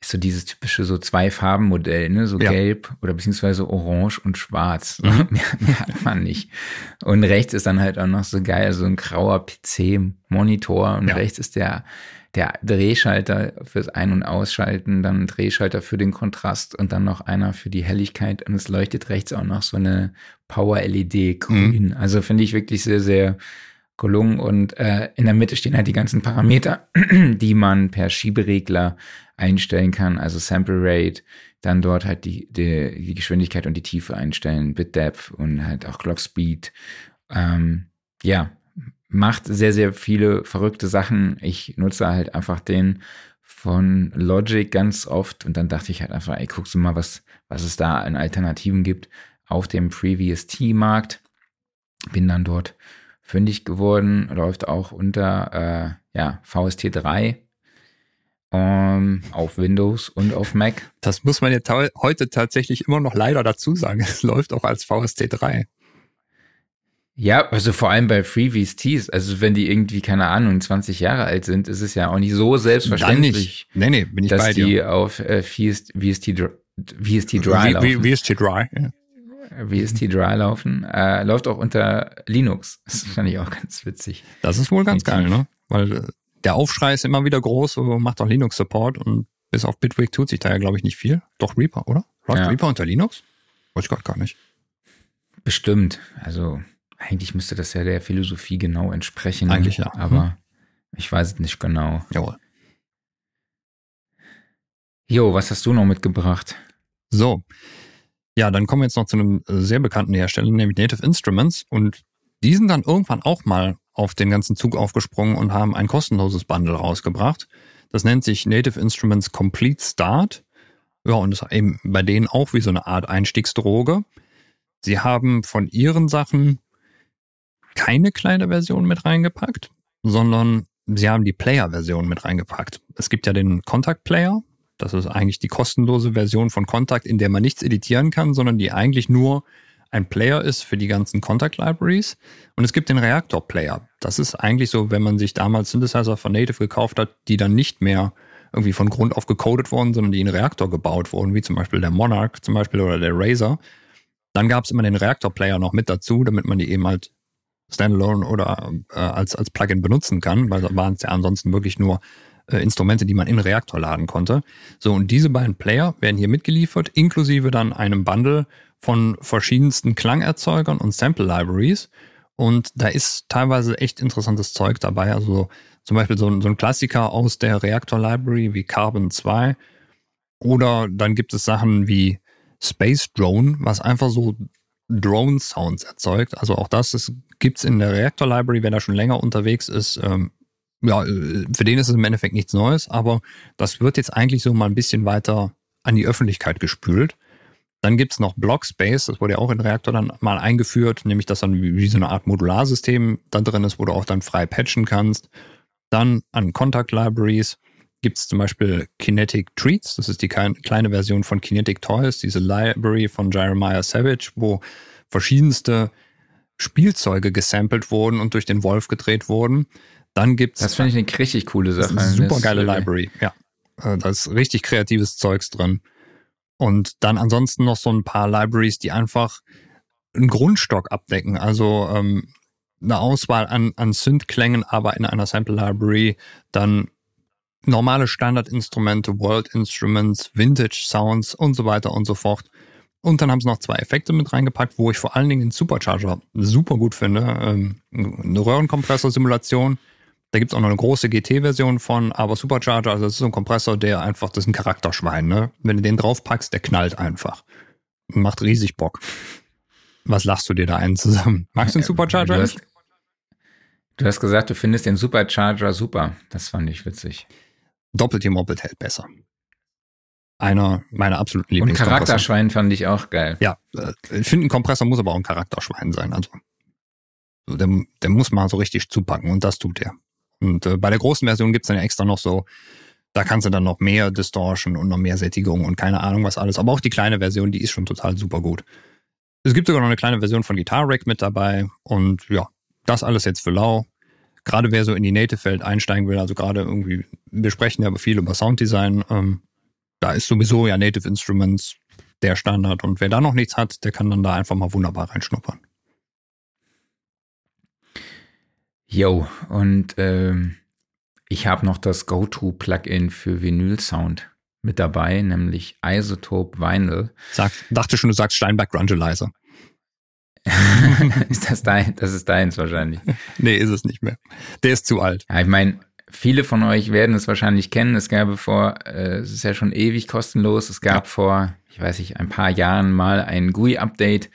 ist so dieses typische so zwei Farben Modell, ne, so ja. gelb oder beziehungsweise orange und schwarz. Mhm. mehr, mehr hat man nicht. Und rechts ist dann halt auch noch so geil, so ein grauer PC-Monitor und ja. rechts ist der der Drehschalter fürs Ein- und Ausschalten, dann ein Drehschalter für den Kontrast und dann noch einer für die Helligkeit und es leuchtet rechts auch noch so eine Power-LED grün. Mhm. Also finde ich wirklich sehr, sehr gelungen und äh, in der Mitte stehen halt die ganzen Parameter, die man per Schieberegler einstellen kann, also Sample Rate, dann dort halt die, die, die Geschwindigkeit und die Tiefe einstellen, Bit Depth und halt auch Clock Speed. Ähm, ja, macht sehr, sehr viele verrückte Sachen. Ich nutze halt einfach den von Logic ganz oft und dann dachte ich halt einfach, ey, guckst du mal, was, was es da an Alternativen gibt auf dem FreeVST-Markt. Bin dann dort fündig geworden, läuft auch unter äh, ja, VST3 ähm, auf Windows und auf Mac. Das muss man ja heute tatsächlich immer noch leider dazu sagen. Es läuft auch als VST3. Ja, also vor allem bei FreeVSTs, also wenn die irgendwie, keine Ahnung, 20 Jahre alt sind, ist es ja auch nicht so selbstverständlich, Dann nicht. Nee, nee, bin ich dass bei dir. die auf äh, VST, VST, VST Dry laufen. VST Dry, ja. VST Dry laufen. Äh, läuft auch unter Linux. Das fand ich auch ganz witzig. Das ist wohl ganz geil, ne? Weil äh, der Aufschrei ist immer wieder groß, macht auch Linux-Support und bis auf Bitwig tut sich da ja, glaube ich, nicht viel. Doch Reaper, oder? Läuft ja. Reaper unter Linux? Weiß ich gerade gar nicht. Bestimmt. Also eigentlich müsste das ja der Philosophie genau entsprechen. Eigentlich ja. Aber hm. ich weiß es nicht genau. Jawohl. Jo, was hast du noch mitgebracht? So. Ja, dann kommen wir jetzt noch zu einem sehr bekannten Hersteller, nämlich Native Instruments. Und die sind dann irgendwann auch mal auf den ganzen Zug aufgesprungen und haben ein kostenloses Bundle rausgebracht. Das nennt sich Native Instruments Complete Start. Ja, und ist eben bei denen auch wie so eine Art Einstiegsdroge. Sie haben von ihren Sachen keine kleine Version mit reingepackt, sondern sie haben die Player-Version mit reingepackt. Es gibt ja den Contact Player. Das ist eigentlich die kostenlose Version von Contact, in der man nichts editieren kann, sondern die eigentlich nur ein Player ist für die ganzen Contact Libraries. Und es gibt den Reactor Player. Das ist eigentlich so, wenn man sich damals Synthesizer von Native gekauft hat, die dann nicht mehr irgendwie von Grund auf gecodet wurden, sondern die in Reaktor gebaut wurden, wie zum Beispiel der Monarch zum Beispiel oder der Razer. Dann gab es immer den Reactor Player noch mit dazu, damit man die eben halt standalone oder äh, als, als Plugin benutzen kann, weil da waren es ja ansonsten wirklich nur äh, Instrumente, die man in Reaktor laden konnte. So, und diese beiden Player werden hier mitgeliefert, inklusive dann einem Bundle von verschiedensten Klangerzeugern und Sample Libraries. Und da ist teilweise echt interessantes Zeug dabei. Also zum Beispiel so ein, so ein Klassiker aus der Reaktor Library wie Carbon 2. Oder dann gibt es Sachen wie Space Drone, was einfach so Drone Sounds erzeugt. Also auch das gibt es in der Reaktor Library, wer da schon länger unterwegs ist. Ähm, ja, äh, für den ist es im Endeffekt nichts Neues, aber das wird jetzt eigentlich so mal ein bisschen weiter an die Öffentlichkeit gespült. Dann gibt's noch Blockspace, das wurde ja auch in Reaktor dann mal eingeführt, nämlich dass dann wie, so eine Art Modularsystem da drin ist, wo du auch dann frei patchen kannst. Dann an Contact Libraries gibt's zum Beispiel Kinetic Treats, das ist die kleine Version von Kinetic Toys, diese Library von Jeremiah Savage, wo verschiedenste Spielzeuge gesampelt wurden und durch den Wolf gedreht wurden. Dann gibt's. Das finde ich eine richtig coole Sache. Super geile Library, ja. Äh, da ist richtig kreatives Zeugs drin. Und dann ansonsten noch so ein paar Libraries, die einfach einen Grundstock abdecken. Also ähm, eine Auswahl an, an Synth-Klängen, aber in einer Sample Library. Dann normale Standardinstrumente, World Instruments, Vintage Sounds und so weiter und so fort. Und dann haben sie noch zwei Effekte mit reingepackt, wo ich vor allen Dingen den Supercharger super gut finde. Ähm, eine Röhrenkompressor-Simulation da gibt's auch noch eine große GT-Version von, aber Supercharger, also das ist so ein Kompressor, der einfach, das ist ein Charakterschwein, ne? Wenn du den draufpackst, der knallt einfach. Macht riesig Bock. Was lachst du dir da ein zusammen? Magst du den Supercharger? Du hast, du hast gesagt, du findest den Supercharger super. Das fand ich witzig. Doppelt gemoppelt hält besser. Einer meiner absoluten Lieblings. Und Charakterschwein fand ich auch geil. Ja, äh, ich finde, ein Kompressor muss aber auch ein Charakterschwein sein. Also, der, der muss mal so richtig zupacken und das tut er. Und äh, bei der großen Version gibt's dann ja extra noch so, da kannst du dann noch mehr Distortion und noch mehr Sättigung und keine Ahnung was alles. Aber auch die kleine Version, die ist schon total super gut. Es gibt sogar noch eine kleine Version von Guitar Rack mit dabei. Und ja, das alles jetzt für lau. Gerade wer so in die Native-Welt einsteigen will, also gerade irgendwie, wir sprechen ja viel über Sounddesign, ähm, da ist sowieso ja Native Instruments der Standard. Und wer da noch nichts hat, der kann dann da einfach mal wunderbar reinschnuppern. Yo, und ähm, ich habe noch das Go-To-Plugin für Vinyl-Sound mit dabei, nämlich Isotope Vinyl. Sag, dachte schon, du sagst Steinberg Grungelizer. ist das dein? Das ist deins wahrscheinlich. nee, ist es nicht mehr. Der ist zu alt. Ja, ich meine, viele von euch werden es wahrscheinlich kennen. Es gab vor, äh, es ist ja schon ewig kostenlos. Es gab ja. vor, ich weiß nicht, ein paar Jahren mal ein GUI-Update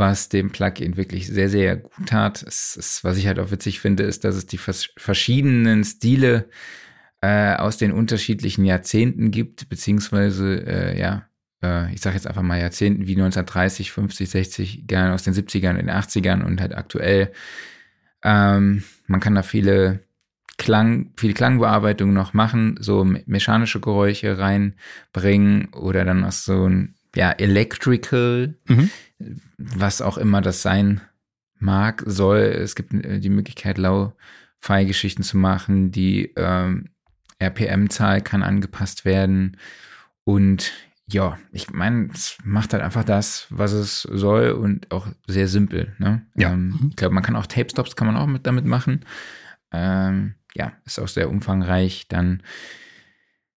was dem Plugin wirklich sehr, sehr gut tat. Es ist, was ich halt auch witzig finde, ist, dass es die verschiedenen Stile äh, aus den unterschiedlichen Jahrzehnten gibt, beziehungsweise, äh, ja, äh, ich sage jetzt einfach mal Jahrzehnten wie 1930, 50, 60, gerne aus den 70ern, den 80ern und halt aktuell. Ähm, man kann da viele Klang, viel Klangbearbeitung noch machen, so mechanische Geräusche reinbringen oder dann auch so ein ja, Electrical, mhm. was auch immer das sein mag, soll. Es gibt äh, die Möglichkeit, Low-Fi-Geschichten zu machen. Die ähm, RPM-Zahl kann angepasst werden. Und ja, ich meine, es macht halt einfach das, was es soll und auch sehr simpel. Ne? Ja. Ähm, mhm. Ich glaube, man kann auch Tape-Stops kann man auch mit damit machen. Ähm, ja, ist auch sehr umfangreich. Dann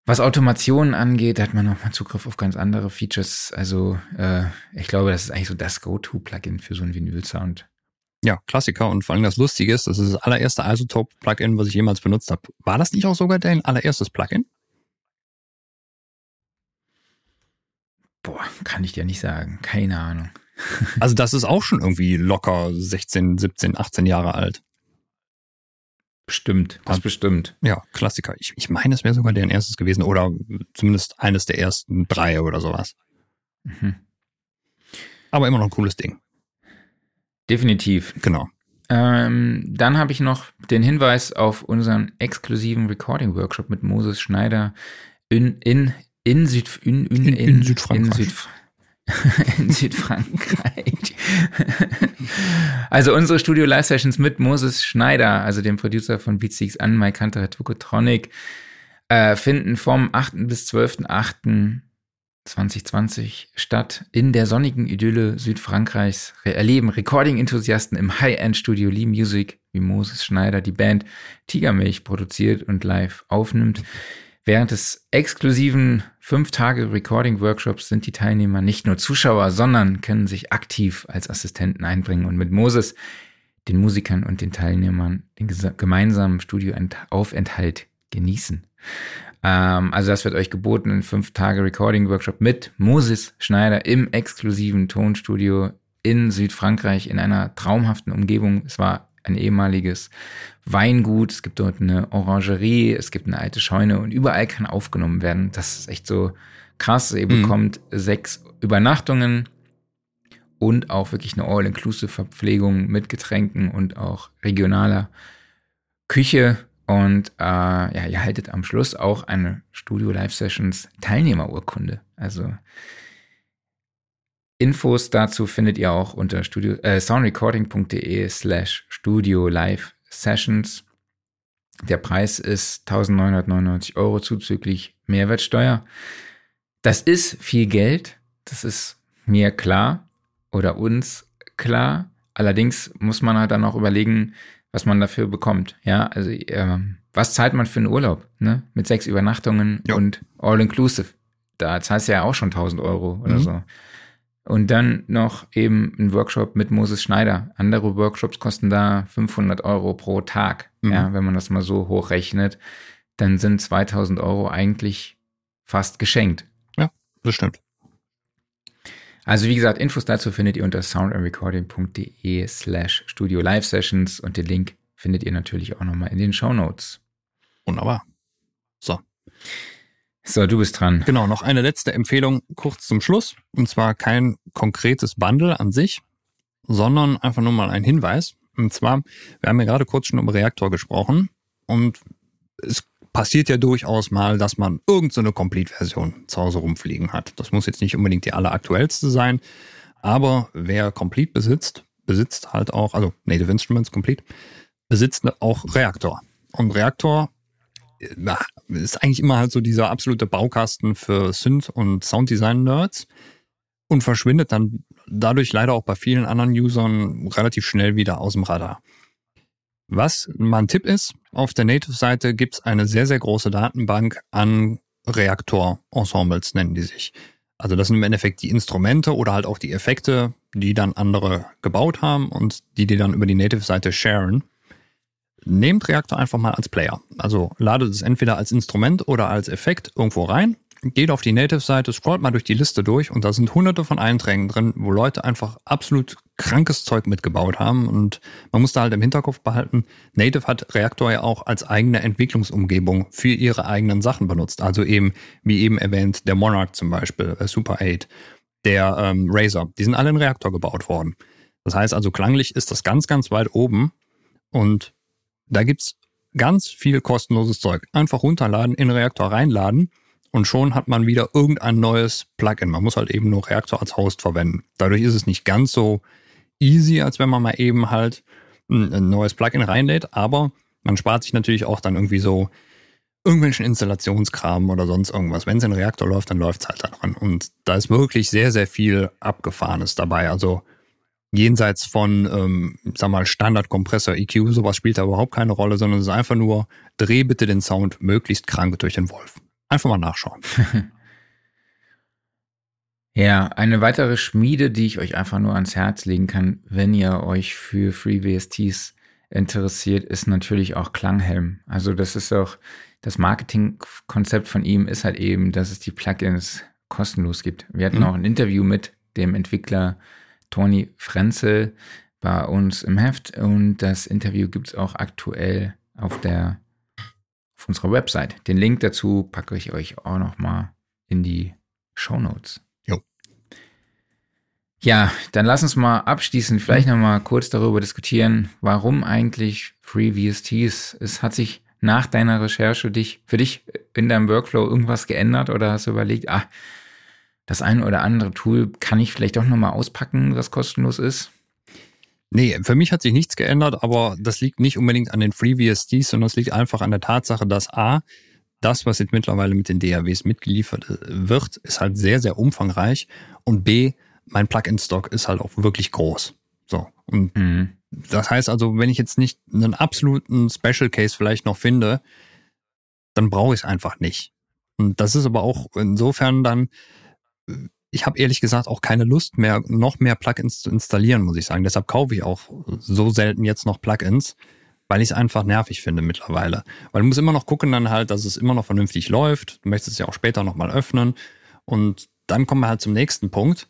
was Automation angeht, hat man nochmal Zugriff auf ganz andere Features. Also äh, ich glaube, das ist eigentlich so das Go-To-Plugin für so einen Vinyl-Sound. Ja, Klassiker und vor allem das Lustige ist, das ist das allererste Isotope-Plugin, was ich jemals benutzt habe. War das nicht auch sogar dein allererstes Plugin? Boah, kann ich dir nicht sagen. Keine Ahnung. also das ist auch schon irgendwie locker 16, 17, 18 Jahre alt. Bestimmt, das bestimmt. Ja, Klassiker. Ich, ich meine, es wäre sogar deren erstes gewesen oder zumindest eines der ersten drei oder sowas. Mhm. Aber immer noch ein cooles Ding. Definitiv. Genau. Ähm, dann habe ich noch den Hinweis auf unseren exklusiven Recording-Workshop mit Moses Schneider in, in, in, Süd, in, in, in, in Südfrankreich. In, Süd, in Südfrankreich. also unsere Studio Live Sessions mit Moses Schneider, also dem Producer von Beatseeks an My Cantor Tokotronic, äh, finden vom 8. bis 12.8. 2020 statt in der sonnigen Idylle Südfrankreichs erleben Recording-Enthusiasten im High-End-Studio Lee Music, wie Moses Schneider die Band Tigermilch produziert und live aufnimmt. Während des exklusiven 5-Tage-Recording-Workshops sind die Teilnehmer nicht nur Zuschauer, sondern können sich aktiv als Assistenten einbringen und mit Moses, den Musikern und den Teilnehmern den gemeinsamen Studioaufenthalt genießen. Ähm, also das wird euch geboten in fünf Tage Recording Workshop mit Moses Schneider im exklusiven Tonstudio in Südfrankreich in einer traumhaften Umgebung. Es war ein ehemaliges Weingut, es gibt dort eine Orangerie, es gibt eine alte Scheune und überall kann aufgenommen werden. Das ist echt so krass. Ihr mhm. bekommt sechs Übernachtungen und auch wirklich eine All-Inclusive-Verpflegung mit Getränken und auch regionaler Küche. Und äh, ja, ihr haltet am Schluss auch eine Studio Live Sessions Teilnehmerurkunde. Also Infos dazu findet ihr auch unter studio, äh, soundrecording.de slash studio live sessions. Der Preis ist 1999 Euro zuzüglich Mehrwertsteuer. Das ist viel Geld. Das ist mir klar oder uns klar. Allerdings muss man halt dann auch überlegen, was man dafür bekommt. Ja, also äh, was zahlt man für einen Urlaub? Ne? Mit sechs Übernachtungen ja. und all-inclusive. Da zahlst du ja auch schon 1000 Euro oder mhm. so. Und dann noch eben ein Workshop mit Moses Schneider. Andere Workshops kosten da 500 Euro pro Tag. Mhm. Ja, wenn man das mal so hochrechnet, dann sind 2000 Euro eigentlich fast geschenkt. Ja, das stimmt. Also wie gesagt, Infos dazu findet ihr unter soundandrecording.de slash studio live sessions und den Link findet ihr natürlich auch nochmal in den Show Notes. Wunderbar. So. So, du bist dran. Genau, noch eine letzte Empfehlung kurz zum Schluss. Und zwar kein konkretes Bundle an sich, sondern einfach nur mal ein Hinweis. Und zwar, wir haben ja gerade kurz schon um Reaktor gesprochen und es passiert ja durchaus mal, dass man irgendeine so Complete-Version zu Hause rumfliegen hat. Das muss jetzt nicht unbedingt die alleraktuellste sein, aber wer Complete besitzt, besitzt halt auch, also Native Instruments Complete, besitzt auch Reaktor. Und Reaktor ist eigentlich immer halt so dieser absolute Baukasten für Synth- und Sounddesign-Nerds und verschwindet dann dadurch leider auch bei vielen anderen Usern relativ schnell wieder aus dem Radar. Was mein Tipp ist, auf der Native-Seite gibt es eine sehr, sehr große Datenbank an Reaktor-Ensembles, nennen die sich. Also das sind im Endeffekt die Instrumente oder halt auch die Effekte, die dann andere gebaut haben und die die dann über die Native-Seite sharen. Nehmt Reaktor einfach mal als Player. Also ladet es entweder als Instrument oder als Effekt irgendwo rein geht auf die Native-Seite, scrollt mal durch die Liste durch und da sind hunderte von Einträgen drin, wo Leute einfach absolut krankes Zeug mitgebaut haben und man muss da halt im Hinterkopf behalten, Native hat Reaktor ja auch als eigene Entwicklungsumgebung für ihre eigenen Sachen benutzt. Also eben, wie eben erwähnt, der Monarch zum Beispiel, der Super 8, der ähm, Razer, die sind alle in Reaktor gebaut worden. Das heißt also, klanglich ist das ganz, ganz weit oben und da gibt's ganz viel kostenloses Zeug. Einfach runterladen, in Reaktor reinladen und schon hat man wieder irgendein neues Plugin. Man muss halt eben nur Reaktor als Host verwenden. Dadurch ist es nicht ganz so easy, als wenn man mal eben halt ein neues Plugin reinlädt, aber man spart sich natürlich auch dann irgendwie so irgendwelchen Installationskram oder sonst irgendwas. Wenn es in Reaktor läuft, dann läuft es halt da dran. Und da ist wirklich sehr, sehr viel Abgefahrenes dabei. Also jenseits von, ähm, sag mal, Standard-Kompressor, EQ, sowas spielt da überhaupt keine Rolle, sondern es ist einfach nur, dreh bitte den Sound möglichst krank durch den Wolf. Einfach mal nachschauen. Ja, eine weitere Schmiede, die ich euch einfach nur ans Herz legen kann, wenn ihr euch für FreeBSTs interessiert, ist natürlich auch Klanghelm. Also das ist auch, das Marketingkonzept von ihm ist halt eben, dass es die Plugins kostenlos gibt. Wir hatten mhm. auch ein Interview mit dem Entwickler Toni Frenzel bei uns im Heft und das Interview gibt es auch aktuell auf der auf unserer Website. Den Link dazu packe ich euch auch noch mal in die Show Notes. Ja, dann lass uns mal abschließend vielleicht noch mal kurz darüber diskutieren, warum eigentlich FreeVSTs. Es hat sich nach deiner Recherche dich für dich in deinem Workflow irgendwas geändert oder hast du überlegt, ah, das eine oder andere Tool kann ich vielleicht doch noch mal auspacken, was kostenlos ist? Nee, für mich hat sich nichts geändert, aber das liegt nicht unbedingt an den FreeVSDs, sondern es liegt einfach an der Tatsache, dass A, das, was jetzt mittlerweile mit den DAWs mitgeliefert äh, wird, ist halt sehr, sehr umfangreich und B, mein Plugin-Stock ist halt auch wirklich groß. So. Und mhm. das heißt also, wenn ich jetzt nicht einen absoluten Special Case vielleicht noch finde, dann brauche ich es einfach nicht. Und das ist aber auch insofern dann ich habe ehrlich gesagt auch keine Lust mehr, noch mehr Plugins zu installieren, muss ich sagen. Deshalb kaufe ich auch so selten jetzt noch Plugins, weil ich es einfach nervig finde mittlerweile. Weil du musst immer noch gucken dann halt, dass es immer noch vernünftig läuft. Du möchtest es ja auch später nochmal öffnen. Und dann kommen wir halt zum nächsten Punkt.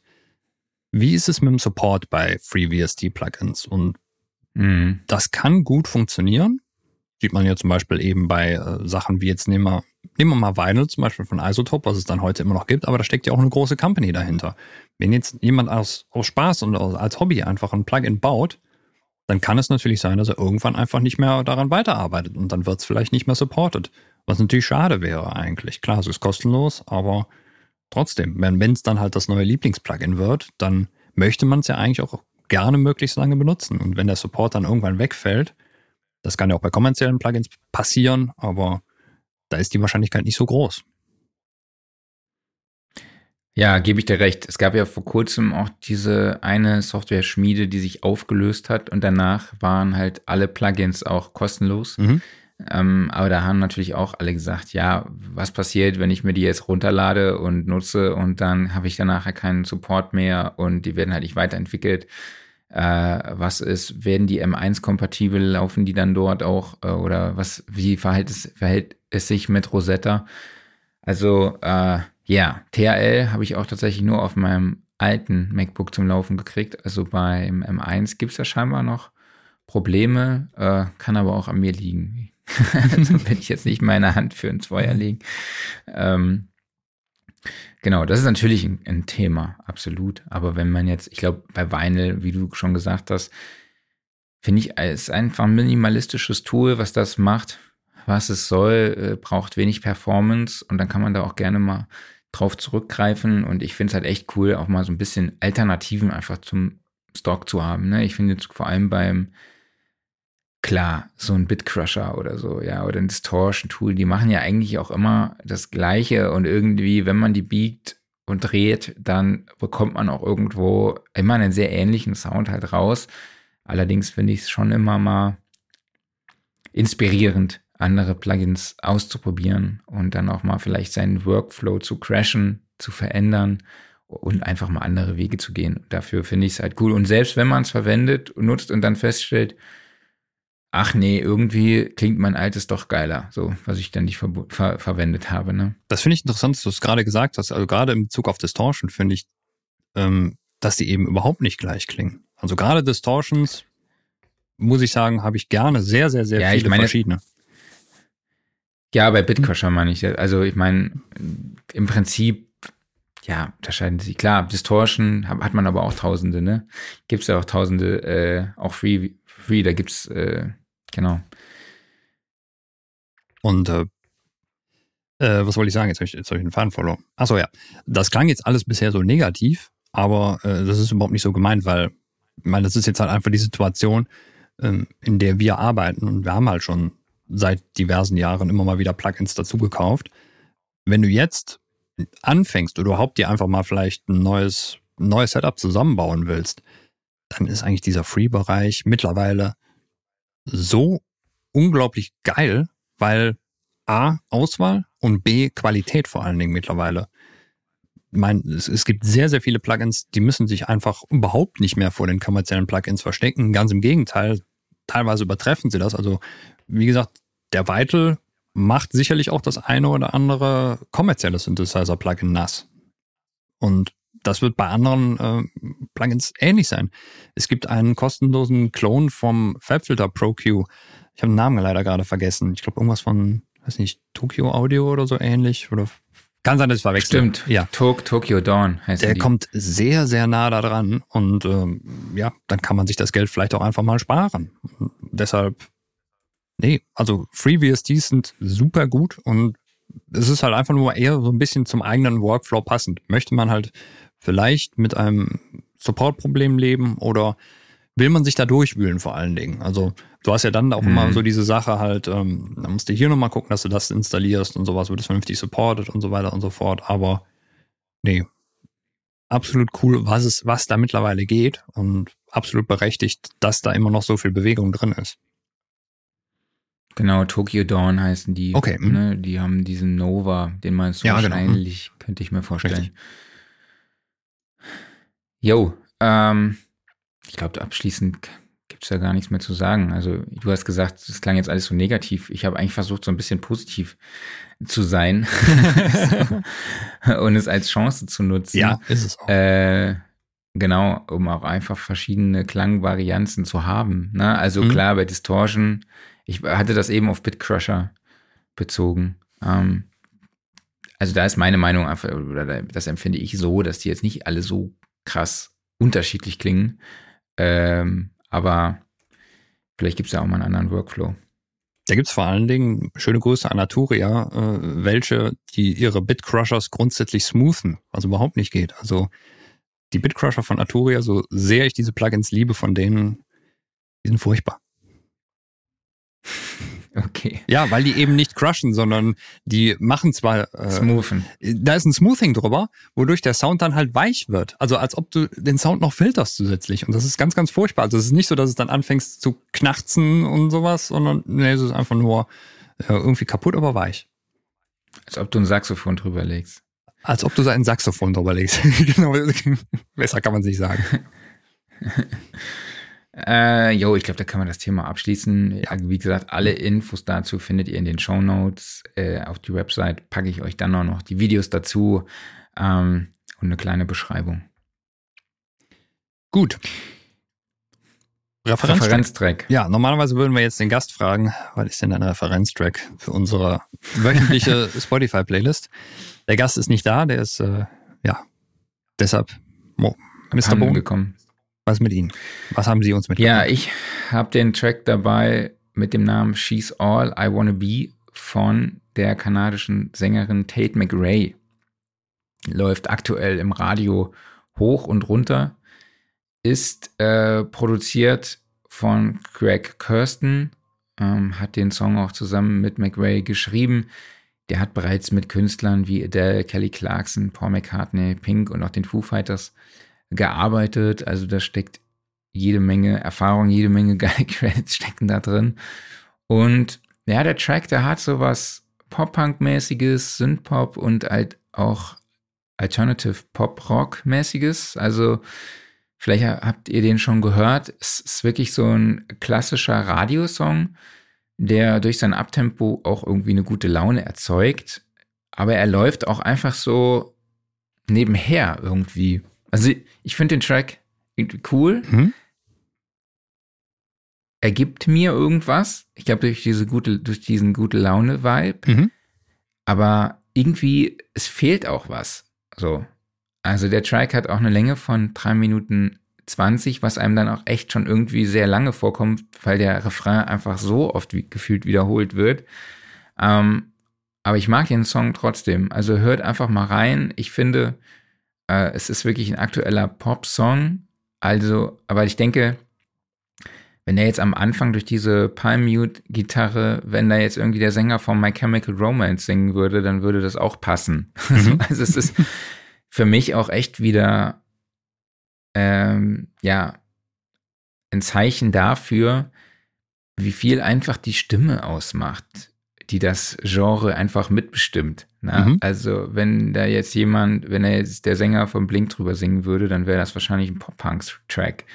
Wie ist es mit dem Support bei FreeBSD-Plugins? Und mhm. das kann gut funktionieren. Sieht man ja zum Beispiel eben bei äh, Sachen wie jetzt nehmen wir, nehmen wir mal Vinyl zum Beispiel von Isotope, was es dann heute immer noch gibt, aber da steckt ja auch eine große Company dahinter. Wenn jetzt jemand aus, aus Spaß und als Hobby einfach ein Plugin baut, dann kann es natürlich sein, dass er irgendwann einfach nicht mehr daran weiterarbeitet und dann wird es vielleicht nicht mehr supported. Was natürlich schade wäre eigentlich. Klar, es ist kostenlos, aber trotzdem, wenn es dann halt das neue Lieblingsplugin wird, dann möchte man es ja eigentlich auch gerne möglichst lange benutzen. Und wenn der Support dann irgendwann wegfällt, das kann ja auch bei kommerziellen Plugins passieren, aber da ist die Wahrscheinlichkeit nicht so groß. Ja, gebe ich dir recht. Es gab ja vor kurzem auch diese eine Software-Schmiede, die sich aufgelöst hat und danach waren halt alle Plugins auch kostenlos. Mhm. Ähm, aber da haben natürlich auch alle gesagt, ja, was passiert, wenn ich mir die jetzt runterlade und nutze und dann habe ich danach keinen Support mehr und die werden halt nicht weiterentwickelt äh, was ist, werden die M1 kompatibel, laufen die dann dort auch äh, oder was, wie verhält es, verhält es sich mit Rosetta? Also äh, ja, THL habe ich auch tatsächlich nur auf meinem alten MacBook zum Laufen gekriegt. Also beim M1 gibt es ja scheinbar noch Probleme, äh, kann aber auch an mir liegen. also wenn ich jetzt nicht meine Hand für ins Feuer legen. Ähm, Genau, das ist natürlich ein, ein Thema, absolut. Aber wenn man jetzt, ich glaube, bei Vinyl, wie du schon gesagt hast, finde ich, es ist einfach ein minimalistisches Tool, was das macht, was es soll, äh, braucht wenig Performance und dann kann man da auch gerne mal drauf zurückgreifen. Und ich finde es halt echt cool, auch mal so ein bisschen Alternativen einfach zum Stock zu haben. Ne? Ich finde jetzt vor allem beim klar, so ein Bitcrusher oder so, ja, oder ein Distortion-Tool, die machen ja eigentlich auch immer das Gleiche und irgendwie, wenn man die biegt und dreht, dann bekommt man auch irgendwo immer einen sehr ähnlichen Sound halt raus. Allerdings finde ich es schon immer mal inspirierend, andere Plugins auszuprobieren und dann auch mal vielleicht seinen Workflow zu crashen, zu verändern und einfach mal andere Wege zu gehen. Dafür finde ich es halt cool. Und selbst wenn man es verwendet und nutzt und dann feststellt, ach nee, irgendwie klingt mein altes doch geiler, so, was ich dann nicht ver ver verwendet habe. Ne? Das finde ich interessant, dass du es gerade gesagt hast. Also gerade im Bezug auf Distortion finde ich, ähm, dass die eben überhaupt nicht gleich klingen. Also gerade Distortions, muss ich sagen, habe ich gerne sehr, sehr, sehr ja, viele ich meine, verschiedene. Ja, bei Bitcrusher meine ich. Also ich meine, im Prinzip, ja, unterscheiden sie. Klar, Distortion hat man aber auch tausende, ne? Gibt es ja auch tausende, äh, auch Free, Free, da gibt's äh, Genau. Und äh, äh, was wollte ich sagen? Jetzt habe ich, hab ich einen verloren. Achso, ja. Das klang jetzt alles bisher so negativ, aber äh, das ist überhaupt nicht so gemeint, weil, ich meine, das ist jetzt halt einfach die Situation, ähm, in der wir arbeiten und wir haben halt schon seit diversen Jahren immer mal wieder Plugins dazu gekauft. Wenn du jetzt anfängst oder überhaupt dir einfach mal vielleicht ein neues, neues Setup zusammenbauen willst, dann ist eigentlich dieser Free-Bereich mittlerweile so unglaublich geil, weil A, Auswahl und B, Qualität vor allen Dingen mittlerweile. mein, es, es gibt sehr, sehr viele Plugins, die müssen sich einfach überhaupt nicht mehr vor den kommerziellen Plugins verstecken. Ganz im Gegenteil, teilweise übertreffen sie das. Also, wie gesagt, der Vital macht sicherlich auch das eine oder andere kommerzielle Synthesizer-Plugin nass. Und das wird bei anderen äh, Plugins ähnlich sein. Es gibt einen kostenlosen Clone vom FabFilter Pro Q. Ich habe den Namen leider gerade vergessen. Ich glaube irgendwas von, weiß nicht, Tokyo Audio oder so ähnlich. Oder kann sein, dass ich verwechsel. Stimmt. Ja. Tok Tokyo Dawn heißt Der die. kommt sehr, sehr nah da dran. Und ähm, ja, dann kann man sich das Geld vielleicht auch einfach mal sparen. Deshalb, nee, also FreeVSTs sind super gut und es ist halt einfach nur eher so ein bisschen zum eigenen Workflow passend. Möchte man halt vielleicht mit einem Support-Problem leben oder will man sich da durchwühlen vor allen Dingen? Also du hast ja dann auch mhm. immer so diese Sache halt, ähm, da musst du hier nochmal gucken, dass du das installierst und sowas, wird es vernünftig supported und so weiter und so fort. Aber nee, absolut cool, was es, was da mittlerweile geht und absolut berechtigt, dass da immer noch so viel Bewegung drin ist. Genau, Tokyo Dawn heißen die. Okay. Mhm. Ne? Die haben diesen Nova, den meinst du ja, genau. wahrscheinlich, genau. könnte ich mir vorstellen. Richtig. Jo, ähm, ich glaube, abschließend gibt es ja gar nichts mehr zu sagen. Also du hast gesagt, das klang jetzt alles so negativ. Ich habe eigentlich versucht, so ein bisschen positiv zu sein und es als Chance zu nutzen. Ja, ist es auch. Äh, genau, um auch einfach verschiedene Klangvarianzen zu haben. Ne? Also mhm. klar, bei Distortion, ich hatte das eben auf Bitcrusher bezogen. Ähm, also da ist meine Meinung einfach, oder das empfinde ich so, dass die jetzt nicht alle so krass unterschiedlich klingen. Ähm, aber vielleicht gibt es ja auch mal einen anderen Workflow. Da gibt es vor allen Dingen schöne Grüße an Naturia, äh, welche die ihre Bitcrushers grundsätzlich smoothen, was überhaupt nicht geht. Also die Bitcrusher von Arturia, so sehr ich diese Plugins liebe von denen, die sind furchtbar. Okay. Ja, weil die eben nicht crushen, sondern die machen zwar äh, Smoothen. Da ist ein Smoothing drüber, wodurch der Sound dann halt weich wird. Also als ob du den Sound noch filterst zusätzlich. Und das ist ganz, ganz furchtbar. Also es ist nicht so, dass es dann anfängst zu knarzen und sowas, sondern nee, es ist einfach nur äh, irgendwie kaputt, aber weich. Als ob du ein Saxophon drüber legst. Als ob du so ein Saxophon drüber legst. genau. Besser kann man es nicht sagen. Äh, jo, ich glaube, da kann man das Thema abschließen. Ja, wie gesagt, alle Infos dazu findet ihr in den Show Notes. Äh, auf die Website packe ich euch dann auch noch die Videos dazu ähm, und eine kleine Beschreibung. Gut. Referenztrack. Referenztrack. Ja, normalerweise würden wir jetzt den Gast fragen, was ist denn ein Referenztrack für unsere wöchentliche Spotify-Playlist? Der Gast ist nicht da, der ist, äh, ja, deshalb, Mo, Mr. Bogen gekommen. Was mit Ihnen? Was haben Sie uns mitgebracht? Ja, ich habe den Track dabei mit dem Namen She's All I Wanna Be von der kanadischen Sängerin Tate McRae. Läuft aktuell im Radio hoch und runter. Ist äh, produziert von Greg Kirsten, ähm, hat den Song auch zusammen mit McRae geschrieben. Der hat bereits mit Künstlern wie Adele, Kelly Clarkson, Paul McCartney, Pink und auch den Foo Fighters gearbeitet. Also da steckt jede Menge Erfahrung, jede Menge geile Credits stecken da drin. Und ja, der Track, der hat sowas Pop-Punk-mäßiges, Synth-Pop und halt auch Alternative Pop-Rock-mäßiges. Also vielleicht habt ihr den schon gehört. Es ist wirklich so ein klassischer Radiosong, der durch sein Abtempo auch irgendwie eine gute Laune erzeugt. Aber er läuft auch einfach so nebenher irgendwie. Also ich finde den Track irgendwie cool. Mhm. Er gibt mir irgendwas. Ich glaube, durch diese gute, durch diesen gute Laune-Vibe. Mhm. Aber irgendwie, es fehlt auch was. So. Also der Track hat auch eine Länge von drei Minuten 20, was einem dann auch echt schon irgendwie sehr lange vorkommt, weil der Refrain einfach so oft wie, gefühlt wiederholt wird. Ähm, aber ich mag den Song trotzdem. Also hört einfach mal rein. Ich finde, äh, es ist wirklich ein aktueller Pop-Song. Also, aber ich denke, wenn er jetzt am Anfang durch diese Palm-Mute-Gitarre, wenn da jetzt irgendwie der Sänger von My Chemical Romance singen würde, dann würde das auch passen. Mhm. also es ist für mich auch echt wieder, ähm, ja, ein Zeichen dafür, wie viel einfach die Stimme ausmacht, die das Genre einfach mitbestimmt. Na, mhm. Also wenn da jetzt jemand, wenn er jetzt der Sänger von Blink drüber singen würde, dann wäre das wahrscheinlich ein Pop-Punk-Track.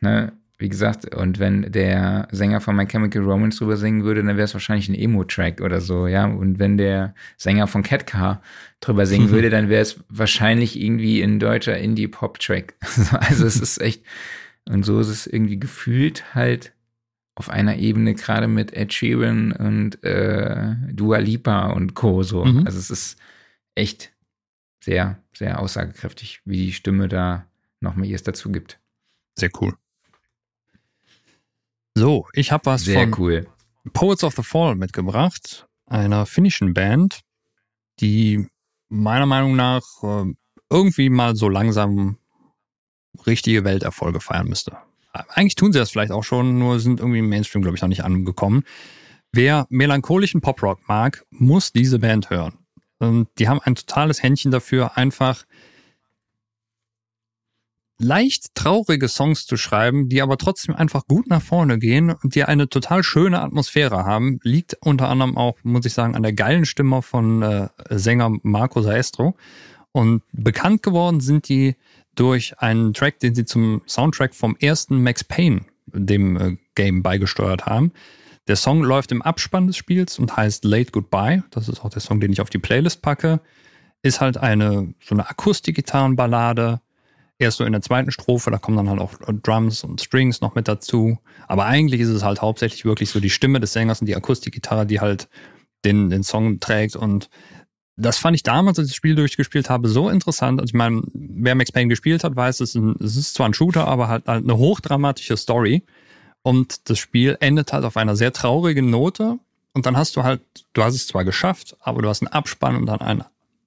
Ne? Wie gesagt, und wenn der Sänger von My Chemical Romance drüber singen würde, dann wäre es wahrscheinlich ein Emo-Track oder so, ja. Und wenn der Sänger von Catcar drüber singen würde, dann wäre es wahrscheinlich irgendwie ein deutscher Indie-Pop-Track. also es ist echt, und so ist es irgendwie gefühlt halt auf einer Ebene, gerade mit Ed Sheeran und äh, Dua Lipa und Co. so. Mhm. Also es ist echt sehr, sehr aussagekräftig, wie die Stimme da nochmal ihr es dazu gibt. Sehr cool. So, ich habe was sehr von cool. Poets of the Fall mitgebracht, einer finnischen Band, die meiner Meinung nach äh, irgendwie mal so langsam richtige Welterfolge feiern müsste. Eigentlich tun sie das vielleicht auch schon, nur sind irgendwie im Mainstream, glaube ich, noch nicht angekommen. Wer melancholischen Poprock mag, muss diese Band hören. Und die haben ein totales Händchen dafür, einfach leicht traurige Songs zu schreiben, die aber trotzdem einfach gut nach vorne gehen und die eine total schöne Atmosphäre haben, liegt unter anderem auch, muss ich sagen, an der geilen Stimme von äh, Sänger Marco Saestro. Und bekannt geworden sind die durch einen Track, den sie zum Soundtrack vom ersten Max Payne, dem äh, Game, beigesteuert haben. Der Song läuft im Abspann des Spiels und heißt Late Goodbye. Das ist auch der Song, den ich auf die Playlist packe. Ist halt eine so eine Akustik-Gitarrenballade. Erst so in der zweiten Strophe, da kommen dann halt auch Drums und Strings noch mit dazu. Aber eigentlich ist es halt hauptsächlich wirklich so die Stimme des Sängers und die Akustikgitarre, die halt den, den Song trägt. Und das fand ich damals, als ich das Spiel durchgespielt habe, so interessant. Also ich meine, wer Max Payne gespielt hat, weiß, es ist, ein, es ist zwar ein Shooter, aber halt, halt eine hochdramatische Story. Und das Spiel endet halt auf einer sehr traurigen Note. Und dann hast du halt, du hast es zwar geschafft, aber du hast einen Abspann und dann einen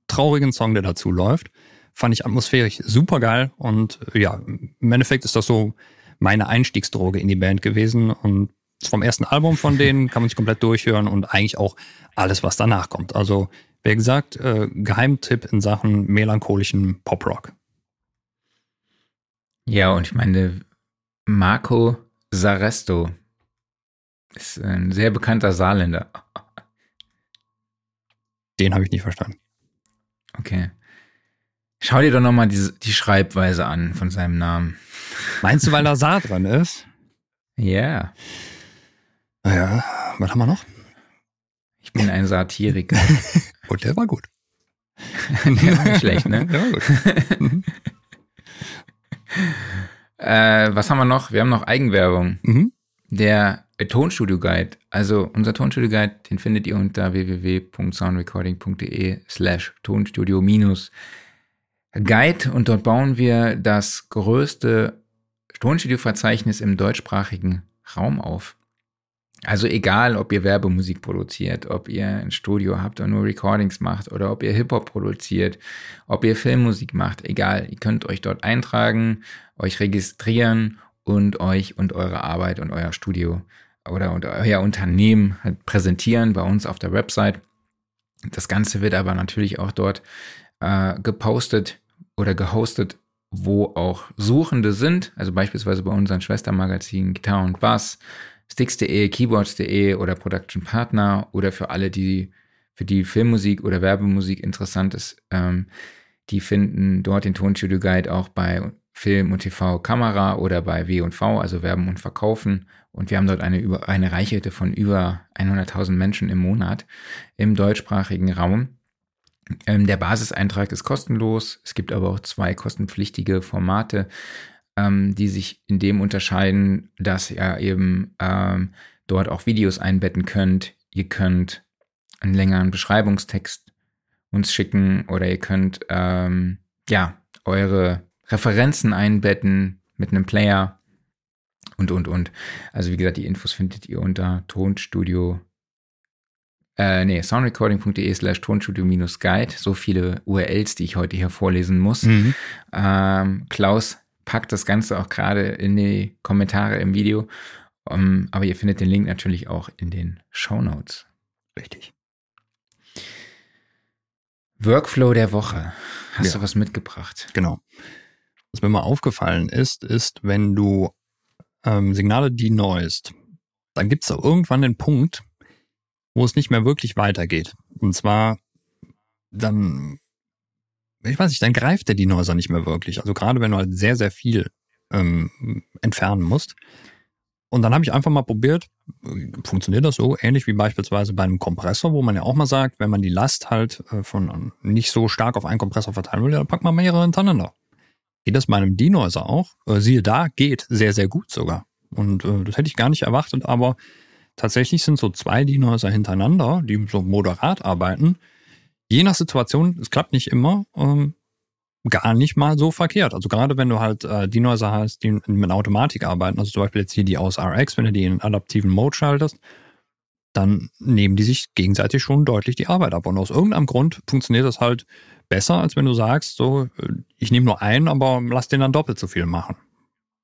traurigen Song, der dazu läuft. Fand ich atmosphärisch super geil. Und ja, im Endeffekt ist das so meine Einstiegsdroge in die Band gewesen. Und vom ersten Album von denen kann man sich komplett durchhören und eigentlich auch alles, was danach kommt. Also wie gesagt, äh, Geheimtipp in Sachen melancholischen Poprock. Ja, und ich meine, Marco Saresto ist ein sehr bekannter Saarländer. Den habe ich nicht verstanden. Okay. Schau dir doch nochmal die, die Schreibweise an von seinem Namen. Meinst du, weil da Saar dran ist? Ja. Yeah. Ja, was haben wir noch? Ich bin ein Satiriker. Und der war gut. der war nicht schlecht, ne? Der war gut. Mhm. äh, was haben wir noch? Wir haben noch Eigenwerbung. Mhm. Der Tonstudio Guide. Also unser Tonstudio Guide, den findet ihr unter www.soundrecording.de slash Tonstudio minus Guide und dort bauen wir das größte Tonstudio-Verzeichnis im deutschsprachigen Raum auf. Also egal, ob ihr Werbemusik produziert, ob ihr ein Studio habt und nur Recordings macht oder ob ihr Hip-Hop produziert, ob ihr Filmmusik macht, egal, ihr könnt euch dort eintragen, euch registrieren und euch und eure Arbeit und euer Studio oder und euer Unternehmen halt präsentieren bei uns auf der Website. Das Ganze wird aber natürlich auch dort äh, gepostet oder gehostet, wo auch Suchende sind, also beispielsweise bei unseren Schwestermagazinen Gitarre und Bass, Sticks.de, Keyboards.de oder Production Partner oder für alle, die für die Filmmusik oder Werbemusik interessant ist, ähm, die finden dort den Tonstudio Guide auch bei Film und TV Kamera oder bei W&V, also Werben und Verkaufen. Und wir haben dort eine, über, eine Reichweite von über 100.000 Menschen im Monat im deutschsprachigen Raum. Ähm, der Basiseintrag ist kostenlos. Es gibt aber auch zwei kostenpflichtige Formate ähm, die sich in dem unterscheiden, dass ihr eben ähm, dort auch Videos einbetten könnt. Ihr könnt einen längeren Beschreibungstext uns schicken oder ihr könnt ähm, ja eure Referenzen einbetten mit einem Player und und und. Also wie gesagt, die Infos findet ihr unter Tonstudio äh, nee, soundrecording.de slash tonstudio-guide. So viele URLs, die ich heute hier vorlesen muss. Mhm. Ähm, Klaus packt das Ganze auch gerade in die Kommentare im Video. Um, ähm, aber ihr findet den Link natürlich auch in den Show Notes. Richtig. Workflow der Woche. Hast ja. du was mitgebracht? Genau. Was mir mal aufgefallen ist, ist, wenn du ähm, Signale denoist, dann gibt es irgendwann den Punkt, wo es nicht mehr wirklich weitergeht. Und zwar dann, ich weiß nicht, dann greift der Dinosaur nicht mehr wirklich. Also gerade wenn du halt sehr, sehr viel ähm, entfernen musst. Und dann habe ich einfach mal probiert, funktioniert das so, ähnlich wie beispielsweise bei einem Kompressor, wo man ja auch mal sagt, wenn man die Last halt äh, von nicht so stark auf einen Kompressor verteilen will, dann packt man mehrere hintereinander. Geht das bei einem Dinosaur auch? Äh, siehe da, geht sehr, sehr gut sogar. Und äh, das hätte ich gar nicht erwartet, aber tatsächlich sind so zwei Dinosaur hintereinander, die so moderat arbeiten. Je nach Situation, es klappt nicht immer, ähm, gar nicht mal so verkehrt. Also gerade wenn du halt äh, die Noiser hast, die mit Automatik arbeiten, also zum Beispiel jetzt hier die aus RX, wenn du die in adaptiven Mode schaltest, dann nehmen die sich gegenseitig schon deutlich die Arbeit ab. Und aus irgendeinem Grund funktioniert das halt besser, als wenn du sagst, so, äh, ich nehme nur einen, aber lass den dann doppelt so viel machen.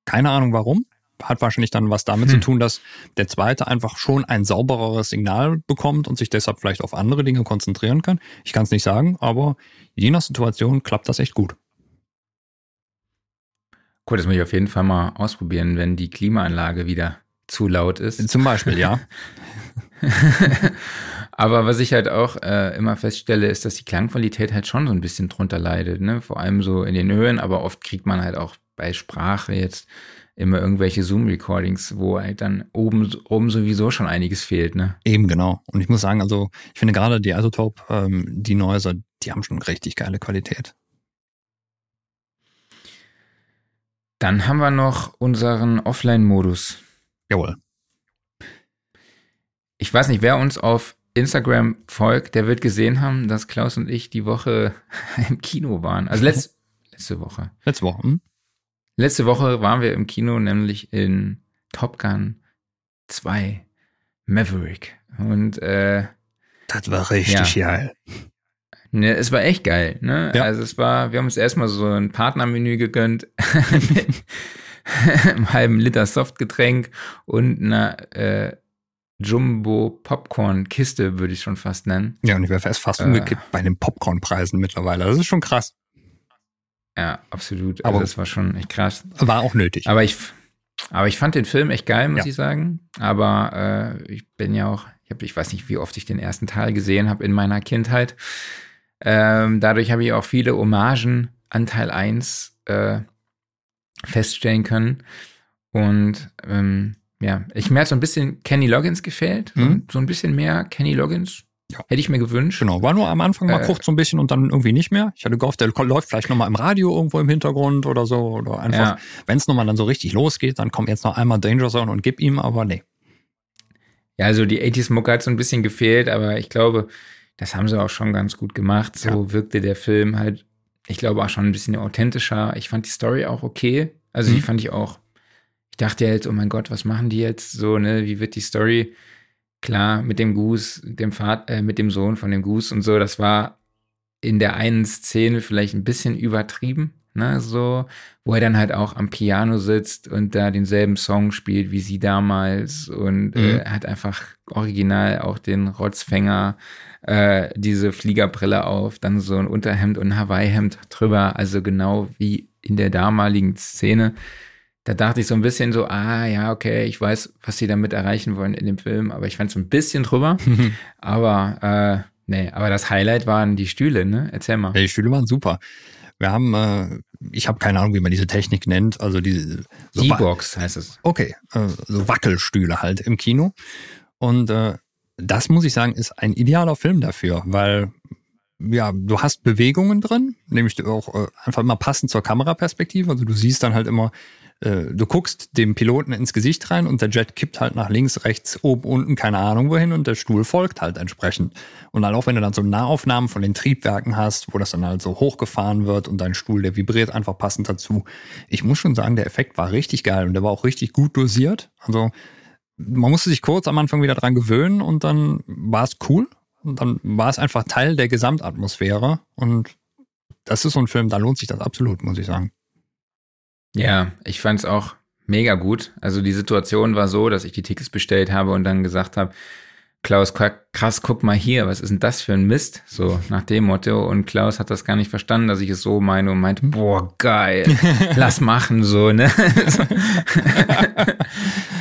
Keine Ahnung warum. Hat wahrscheinlich dann was damit hm. zu tun, dass der zweite einfach schon ein saubereres Signal bekommt und sich deshalb vielleicht auf andere Dinge konzentrieren kann. Ich kann es nicht sagen, aber je nach Situation klappt das echt gut. Cool, das muss ich auf jeden Fall mal ausprobieren, wenn die Klimaanlage wieder zu laut ist. Zum Beispiel, ja. Aber was ich halt auch äh, immer feststelle, ist, dass die Klangqualität halt schon so ein bisschen drunter leidet. Ne? Vor allem so in den Höhen, aber oft kriegt man halt auch bei Sprache jetzt immer irgendwelche Zoom-Recordings, wo halt dann oben, oben sowieso schon einiges fehlt. Ne? Eben, genau. Und ich muss sagen, also ich finde gerade die Isotope, ähm, die Noiser, die haben schon richtig geile Qualität. Dann haben wir noch unseren Offline-Modus. Jawohl. Ich weiß nicht, wer uns auf Instagram folgt, der wird gesehen haben, dass Klaus und ich die Woche im Kino waren. Also letzt, letzte Woche. Letzte Woche. Hm? Letzte Woche waren wir im Kino, nämlich in Top Gun 2 Maverick. Und äh, das war richtig ja. geil. Ne, es war echt geil, ne? Ja. Also es war, wir haben uns erstmal so ein Partnermenü gegönnt mit einem halben Liter Softgetränk und einer äh, Jumbo Popcorn Kiste, würde ich schon fast nennen. Ja, und ich wäre fast fast äh, umgekippt bei den Popcornpreisen mittlerweile. Das ist schon krass. Ja, absolut. Also Aber das war schon echt krass. War auch nötig. Aber ich, aber ich fand den Film echt geil, muss ja. ich sagen. Aber äh, ich bin ja auch, ich, hab, ich weiß nicht, wie oft ich den ersten Teil gesehen habe in meiner Kindheit. Ähm, dadurch habe ich auch viele Hommagen an Teil 1 äh, feststellen können. Und ähm, ja, ich mir hat so ein bisschen Kenny Loggins gefehlt. Mhm. So ein bisschen mehr Kenny Loggins. Ja. Hätte ich mir gewünscht. Genau, war nur am Anfang mal äh, kurz so ein bisschen und dann irgendwie nicht mehr. Ich hatte gehofft, der läuft vielleicht nochmal im Radio irgendwo im Hintergrund oder so. Oder einfach, ja. wenn es nochmal dann so richtig losgeht, dann kommt jetzt noch einmal Danger Zone und gib ihm, aber nee. Ja, also die 80s Mucke hat so ein bisschen gefehlt, aber ich glaube, das haben sie auch schon ganz gut gemacht. So ja. wirkte der Film halt, ich glaube auch schon ein bisschen authentischer. Ich fand die Story auch okay. Also mhm. die fand ich auch, ich dachte jetzt, oh mein Gott, was machen die jetzt so, ne? Wie wird die Story? Klar, mit dem Goose, dem Vater, äh, mit dem Sohn von dem Goose und so, das war in der einen Szene vielleicht ein bisschen übertrieben, ne, so, wo er dann halt auch am Piano sitzt und da denselben Song spielt wie sie damals und mhm. äh, hat einfach original auch den Rotzfänger äh, diese Fliegerbrille auf, dann so ein Unterhemd und ein Hawaii-Hemd drüber, also genau wie in der damaligen Szene. Da dachte ich so ein bisschen so, ah ja, okay, ich weiß, was sie damit erreichen wollen in dem Film, aber ich fand es ein bisschen drüber. aber äh, nee, aber das Highlight waren die Stühle, ne? Erzähl mal. Ja, die Stühle waren super. Wir haben, äh, ich habe keine Ahnung, wie man diese Technik nennt, also diese so D-Box heißt es. Okay, äh, so Wackelstühle halt im Kino. Und äh, das muss ich sagen, ist ein idealer Film dafür, weil ja, du hast Bewegungen drin, nämlich auch äh, einfach immer passend zur Kameraperspektive. Also du siehst dann halt immer, äh, du guckst dem Piloten ins Gesicht rein und der Jet kippt halt nach links, rechts, oben, unten, keine Ahnung wohin und der Stuhl folgt halt entsprechend. Und dann auch wenn du dann so Nahaufnahmen von den Triebwerken hast, wo das dann halt so hochgefahren wird und dein Stuhl, der vibriert einfach passend dazu. Ich muss schon sagen, der Effekt war richtig geil und der war auch richtig gut dosiert. Also man musste sich kurz am Anfang wieder dran gewöhnen und dann war es cool. Und dann war es einfach Teil der Gesamtatmosphäre. Und das ist so ein Film, da lohnt sich das absolut, muss ich sagen. Ja, ich fand es auch mega gut. Also die Situation war so, dass ich die Tickets bestellt habe und dann gesagt habe, Klaus, krass, guck mal hier, was ist denn das für ein Mist? So nach dem Motto. Und Klaus hat das gar nicht verstanden, dass ich es so meine und meinte, boah, geil, lass machen, so, ne?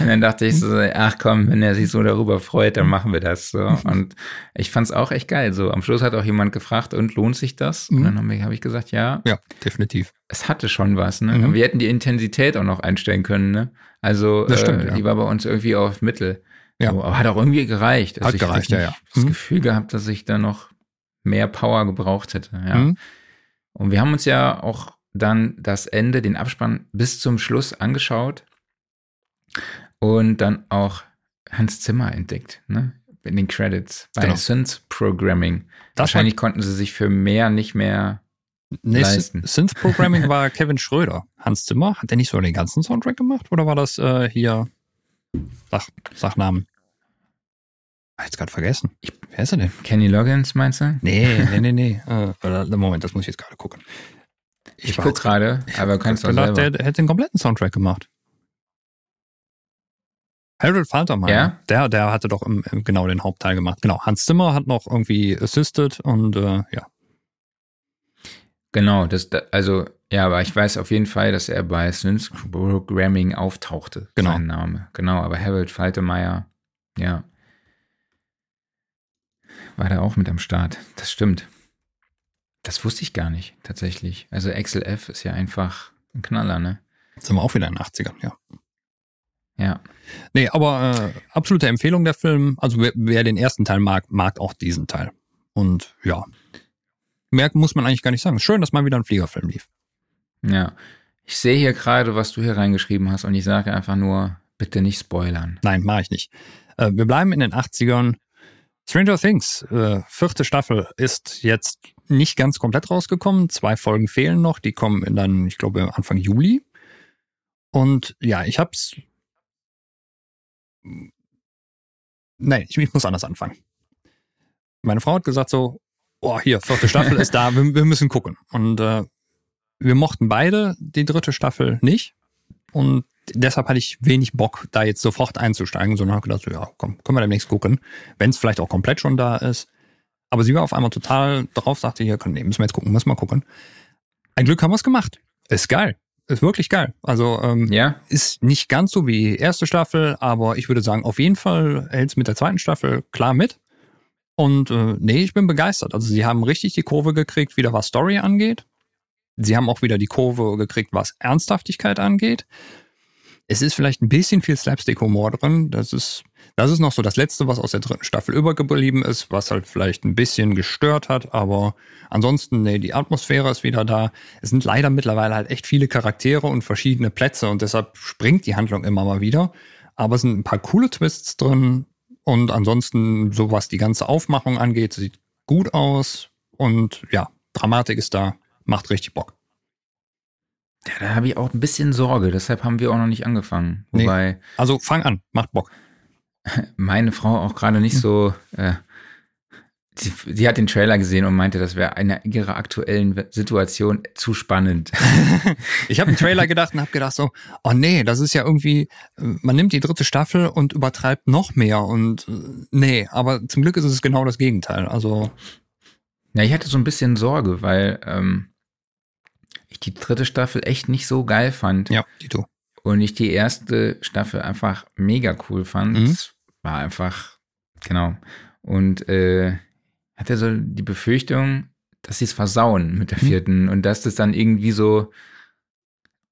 dann dachte ich so, ach komm, wenn er sich so darüber freut, dann machen wir das so. Und ich fand es auch echt geil. So, am Schluss hat auch jemand gefragt, und lohnt sich das? Und dann habe ich, hab ich gesagt, ja. Ja, definitiv. Es hatte schon was, ne? Mhm. Wir hätten die Intensität auch noch einstellen können, ne? Also, stimmt, äh, ja. die war bei uns irgendwie auf Mittel. Ja. So, aber hat auch irgendwie gereicht. Also Hat ich gereicht, ja, ja. Das Mhm. Gefühl gehabt, dass ich da noch mehr Power gebraucht hätte, ja. Mhm. Und wir haben uns ja auch dann das Ende, den Abspann bis zum Schluss angeschaut und dann auch Hans Zimmer entdeckt, ne? In den Credits bei Genau. Synth Programming. Das Wahrscheinlich konnten sie sich für mehr nicht mehr. Nee, leisten. Synth Programming war Kevin Schröder. Hans Zimmer, hat der nicht so den ganzen Soundtrack gemacht? Oder war das äh, hier Sach, Sachnamen? Ah, Jetzt gerade vergessen. Ich- Wer ist er denn? Kenny Loggins, meinst du? Nee, nee, nee, nee. Äh, Moment, das muss ich jetzt gerade gucken. Ich, war guck jetzt- gerade, aber Ich kannst du selber. der hätte den kompletten Soundtrack gemacht. Harold Faltermeyer, Ja? der, der hatte doch im, genau den Hauptteil gemacht. Genau, Hans Zimmer hat noch irgendwie assisted und äh, ja. Genau, das, da- also, ja, aber ich weiß auf jeden Fall, dass er bei Synth Programming auftauchte. Genau. Sein Name. Genau, aber Harold Faltermeyer, ja. War da auch mit am Start. Das stimmt. Das wusste ich gar nicht, tatsächlich. Also Excel F ist ja einfach ein Knaller, ne? Jetzt sind wir auch wieder in den 80ern, ja. Ja. Nee, aber äh, absolute Empfehlung der Film. Also wer, wer den ersten Teil mag, mag auch diesen Teil. Und ja, mehr muss man eigentlich gar nicht sagen. Schön, dass mal wieder ein Fliegerfilm lief. Ja. Ich sehe hier gerade, was du hier reingeschrieben hast und ich sage einfach nur, bitte nicht spoilern. Nein, mache ich nicht. Äh, wir bleiben in den 80ern. Stranger Things, äh, vierte Staffel, ist jetzt nicht ganz komplett rausgekommen. Zwei Folgen fehlen noch. Die kommen dann, ich glaube, Anfang Juli. Und ja, ich hab's. Nein, ich, ich muss anders anfangen. Meine Frau hat gesagt so, oh, hier, vierte Staffel ist da, wir, wir müssen gucken. Und äh, wir mochten beide die dritte Staffel nicht. Und deshalb hatte ich wenig Bock, da jetzt sofort einzusteigen, sondern habe gedacht, so, ja, komm, können wir demnächst gucken, wenn es vielleicht auch komplett schon da ist. Aber sie war auf einmal total drauf, sagte, hier, komm, nee, müssen wir jetzt gucken, müssen wir gucken. Ein Glück haben wir es gemacht. Ist geil. Ist wirklich geil. Also ähm, Ja? ist nicht ganz so wie die erste Staffel, aber ich würde sagen, auf jeden Fall hält es mit der zweiten Staffel klar mit. Und äh, nee, ich bin begeistert. Also sie haben richtig die Kurve gekriegt, wieder was Story angeht. Sie haben auch wieder die Kurve gekriegt, was Ernsthaftigkeit angeht. Es ist vielleicht ein bisschen viel Slapstick-Humor drin. Das ist, das ist noch so das Letzte, was aus der dritten Staffel übergeblieben ist, was halt vielleicht ein bisschen gestört hat. Aber ansonsten, nee, die Atmosphäre ist wieder da. Es sind leider mittlerweile halt echt viele Charaktere und verschiedene Plätze und deshalb springt die Handlung immer mal wieder. Aber es sind ein paar coole Twists drin. Und ansonsten, so was die ganze Aufmachung angeht, sieht gut aus. Und ja, Dramatik ist da, macht richtig Bock. Ja, da habe ich auch ein bisschen Sorge, deshalb haben wir auch noch nicht angefangen. Nee. Wobei Also fang an, macht Bock. Meine Frau auch gerade nicht so, äh, sie, sie hat den Trailer gesehen und meinte, das wäre eine ihrer aktuellen Situation zu spannend. Ich habe einen Trailer gedacht und habe gedacht so, oh nee, das ist ja irgendwie, man nimmt die dritte Staffel und übertreibt noch mehr und äh, nee, aber zum Glück ist es genau das Gegenteil. Also Ja, ich hatte so ein bisschen Sorge, weil ähm, ich die dritte Staffel echt nicht so geil fand ja, die du. und ich die erste Staffel einfach mega cool fand. Mhm. War einfach, genau. Und äh, hatte so die Befürchtung, dass sie es versauen mit der Mhm. vierten und dass das dann irgendwie so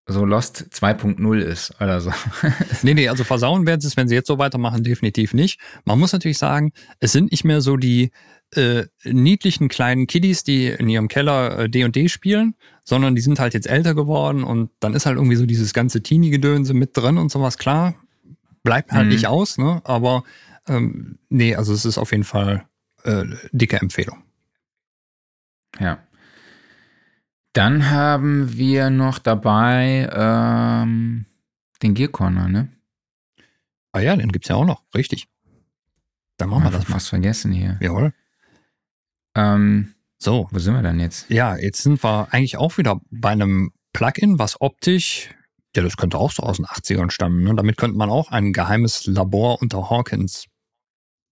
so Lost 2.0 ist oder so. Nee, nee, also versauen werden sie es, wenn sie jetzt so weitermachen, definitiv nicht. Man muss natürlich sagen, es sind nicht mehr so die äh, niedlichen kleinen Kiddies, die in ihrem Keller äh, D&D spielen, sondern die sind halt jetzt älter geworden und dann ist halt irgendwie so dieses ganze Teenie-Gedönse mit drin und sowas. Klar, bleibt halt Mhm. nicht aus, ne? Aber ähm, nee, also es ist auf jeden Fall äh, dicke Empfehlung. Ja. Dann haben wir noch dabei ähm, den Gear Corner, ne? Ah ja, den gibt's ja auch noch, richtig. Dann machen wir das fast vergessen hier. Jawohl. Ähm, So, wo sind wir dann jetzt? Ja, jetzt sind wir eigentlich auch wieder bei einem Plugin, was optisch, ja, das könnte auch so aus den 80ern stammen. Ne? Damit könnte man auch ein geheimes Labor unter Hawkins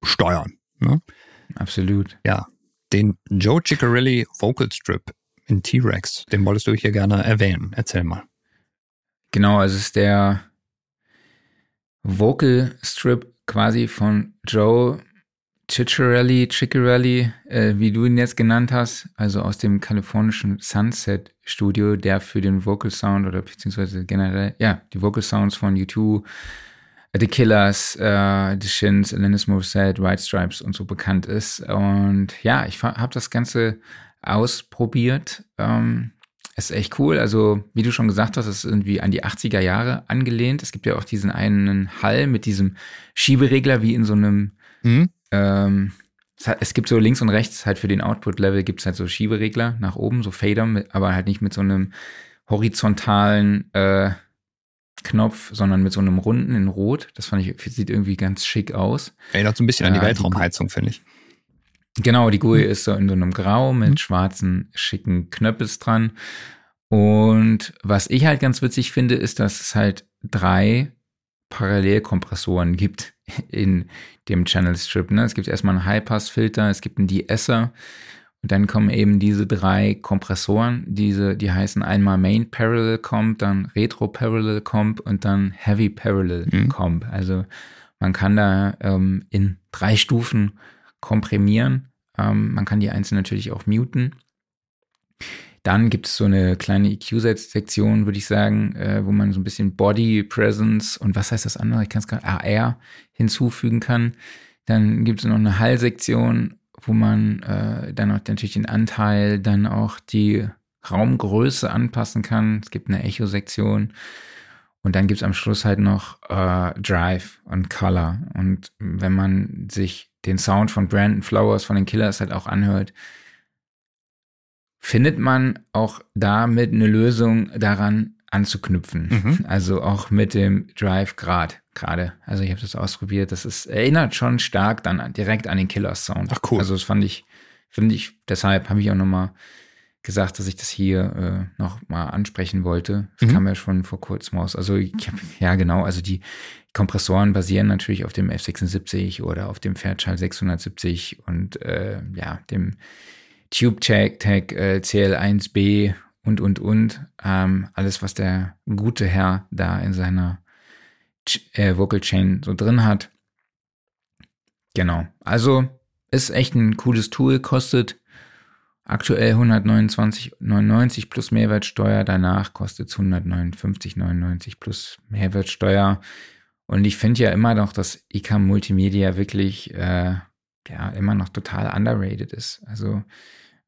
steuern. Ne? Absolut. Ja, den Joe Ciccarelli Vocal Strip in T-Rex, den wolltest du hier gerne erwähnen. Erzähl mal. Genau, also es ist der Vocal Strip quasi von Joe Ciccarelli, Ciccarelli, äh, wie du ihn jetzt genannt hast, also aus dem kalifornischen Sunset Studio, der für den Vocal Sound oder beziehungsweise generell, ja, die Vocal Sounds von U2, The Killers, äh, The Shins, Alanis Morissette, White Stripes und so bekannt ist. Und ja, ich habe das Ganze ausprobiert. Ähm, ist echt cool. Also, wie du schon gesagt hast, ist irgendwie an die 80er Jahre angelehnt. Es gibt ja auch diesen einen Hall mit diesem Schieberegler wie in so einem mhm. Ähm, es gibt so links und rechts halt für den Output-Level gibt es halt so Schieberegler nach oben, so Fader, mit, aber halt nicht mit so einem horizontalen äh, Knopf, sondern mit so einem runden in Rot. Das fand ich, sieht irgendwie ganz schick aus. Erinnert so ein bisschen äh, an die Weltraumheizung, finde ich. Genau, die GUI mhm. ist so in so einem Grau mit mhm. schwarzen, schicken Knöppels dran. Und was ich halt ganz witzig finde, ist, dass es halt drei Parallelkompressoren gibt in dem Channel Strip. Ne? Es gibt erstmal einen High-Pass-Filter, es gibt einen De-Esser und dann kommen eben diese drei Kompressoren, diese, die heißen einmal Main Parallel Comp, dann Retro Parallel Comp und dann Heavy Parallel mhm. Comp. Also man kann da ähm, in drei Stufen komprimieren. Ähm, man kann die einzeln natürlich auch muten. Dann gibt es so eine kleine EQ-Sektion, würde ich sagen, äh, wo man so ein bisschen Body Presence und was heißt das andere? Ich kann es gerade AR hinzufügen kann. Dann gibt es noch eine Hall-Sektion, wo man äh, dann auch natürlich den Anteil, dann auch die Raumgröße anpassen kann. Es gibt eine Echo-Sektion. Und dann gibt es am Schluss halt noch äh, Drive und Color. Und wenn man sich den Sound von Brandon Flowers von den Killers halt auch anhört, findet man auch damit eine Lösung daran anzuknüpfen. Mhm. Also auch mit dem Drive Grad gerade. Also ich habe das ausprobiert. Das ist, erinnert schon stark dann direkt an den Killer Sound. Ach cool. Also das fand ich, finde ich, deshalb habe ich auch nochmal gesagt, dass ich das hier äh, noch mal ansprechen wollte. Das mhm. kam ja schon vor kurzem raus. Also ich hab, ja genau, also die Kompressoren basieren natürlich auf dem F76 oder auf dem Fairchild 670 und äh, ja, dem Tube Tag, äh, CL1B und, und, und. Ähm, alles, was der gute Herr da in seiner äh, Vocal Chain so drin hat. Genau. Also ist echt ein cooles Tool, kostet aktuell 129,99 plus Mehrwertsteuer. Danach kostet es 159,99 plus Mehrwertsteuer. Und ich finde ja immer noch, dass ICA Multimedia wirklich äh, ja immer noch total underrated ist. Also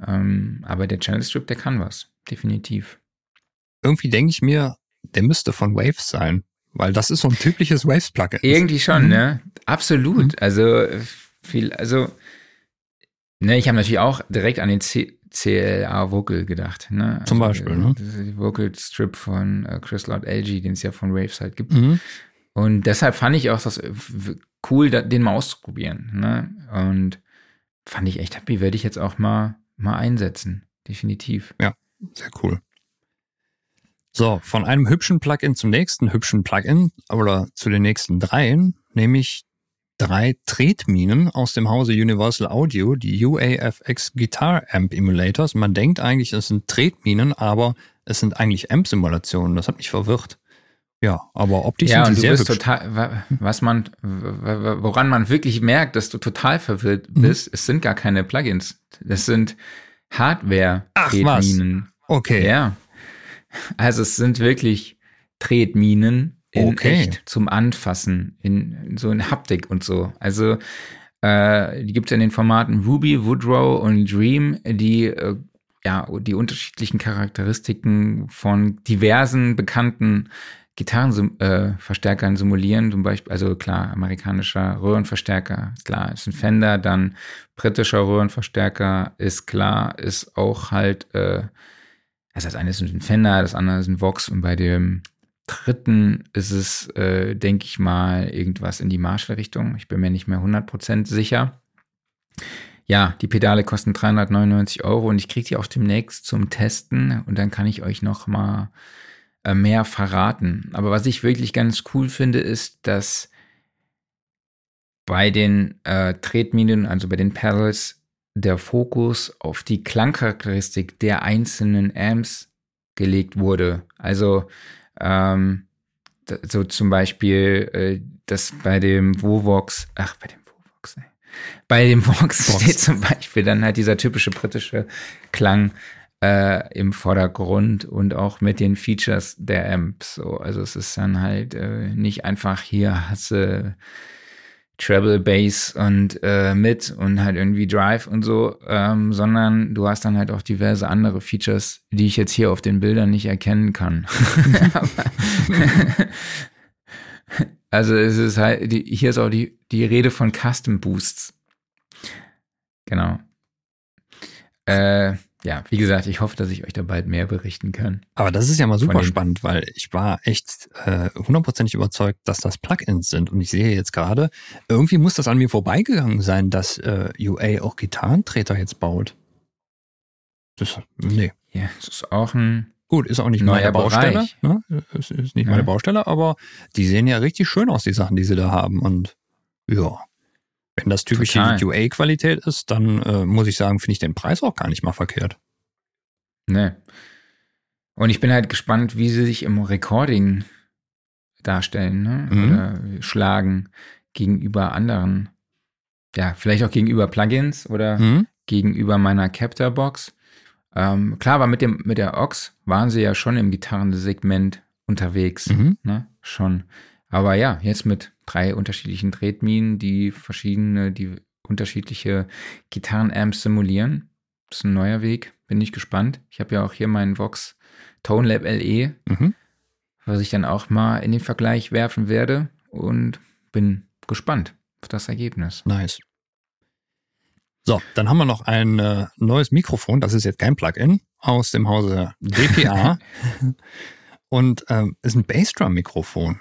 ähm, aber der Channel Strip, der kann was, definitiv. Irgendwie denke ich mir, der müsste von Waves sein, weil das ist so ein typisches Waves-Plugin. Irgendwie schon, mhm. ne? Absolut. Mhm. Also viel, also ne, ich habe natürlich auch direkt an den C CLA Vocal gedacht. Ne? Also, Zum Beispiel, ne? Das ist die Vocal Strip von äh, Chris Lord LG, den es ja von Waves halt gibt. Mhm. Und deshalb fand ich auch das cool, den mal auszuprobieren. Ne? Und fand ich echt happy, werde ich jetzt auch mal mal einsetzen. Definitiv. Ja, sehr cool. So, von einem hübschen Plugin zum nächsten hübschen Plugin oder zu den nächsten dreien, nämlich drei Tretminen aus dem Hause Universal Audio, die UAFX Guitar Amp Emulators. Man denkt eigentlich, es sind Tretminen, aber es sind eigentlich Amp-Simulationen. Das hat mich verwirrt. Ja, aber optisch ja, sind sie sehr bist total, was man, woran man wirklich merkt, dass du total verwirrt mhm. bist, mhm. es sind gar keine Plugins. Das sind hardware tretminen Okay. Ja. Also es sind wirklich Tretminen in okay. echt zum Anfassen, in, in, so in Haptik und so. Also äh, die gibt es in den Formaten Ruby, Woodrow und Dream, die äh, ja die unterschiedlichen Charakteristiken von diversen bekannten Gitarrenverstärkern äh, simulieren, zum Beispiel, also klar, amerikanischer Röhrenverstärker, klar, ist ein Fender, dann britischer Röhrenverstärker, ist klar, ist auch halt, äh, also das eine ist ein Fender, das andere ist ein Vox und bei dem dritten ist es, äh, denke ich mal, irgendwas in die Marshall-Richtung. Ich bin mir nicht mehr 100% sicher. Ja, die Pedale kosten 399 Euro und ich kriege die auch demnächst zum Testen und dann kann ich euch noch mal mehr verraten. Aber was ich wirklich ganz cool finde, ist, dass bei den äh, Tretminen, also bei den Pedals, der Fokus auf die Klangcharakteristik der einzelnen Amps gelegt wurde. Also ähm, so zum Beispiel äh, das bei dem Vovox, ach, bei dem Vovox, ey. Bei dem Vox, Vox. steht zum Beispiel dann halt dieser typische britische Klang äh, im Vordergrund und auch mit den Features der Amps. So, also es ist dann halt äh, nicht einfach hier hasse Treble Bass und äh, mit und halt irgendwie Drive und so, ähm, sondern du hast dann halt auch diverse andere Features, die ich jetzt hier auf den Bildern nicht erkennen kann. also es ist halt, die, hier ist auch die, die Rede von Custom Boosts. Genau. Äh, ja, wie gesagt, ich hoffe, dass ich euch da bald mehr berichten kann. Aber das ist ja mal super spannend, weil ich war echt äh, hundertprozentig äh, überzeugt, dass das Plugins sind. Und ich sehe jetzt gerade, irgendwie muss das an mir vorbeigegangen sein, dass äh, UA auch Gitarrentreter jetzt baut. Das, nee. Ja, das ist auch ein Gut, ist auch nicht meine Baustelle. Ne? Ist, ist nicht ja. meine Baustelle, aber die sehen ja richtig schön aus, die Sachen, die sie da haben. Und ja, wenn das typisch Total. die UA-Qualität ist, dann äh, muss ich sagen, finde ich den Preis auch gar nicht mal verkehrt. Nee. Und ich bin halt gespannt, wie sie sich im Recording darstellen ne? Mhm. oder schlagen gegenüber anderen. Ja, vielleicht auch gegenüber Plugins oder mhm. gegenüber meiner Captor-Box. Ähm, klar, aber mit, dem, mit der Ox waren sie ja schon im Gitarrensegment unterwegs. Mhm. Ne? Schon. Aber ja, jetzt mit drei unterschiedlichen Tretminen, die verschiedene, die unterschiedliche Gitarrenamps simulieren. Das ist ein neuer Weg. Bin ich gespannt. Ich habe ja auch hier meinen Vox Tone Lab LE, mhm. was ich dann auch mal in den Vergleich werfen werde und bin gespannt auf das Ergebnis. Nice. So, dann haben wir noch ein äh, neues Mikrofon. Das ist jetzt kein Plugin aus dem Hause DPA und ähm, ist ein Bassdrum-Mikrofon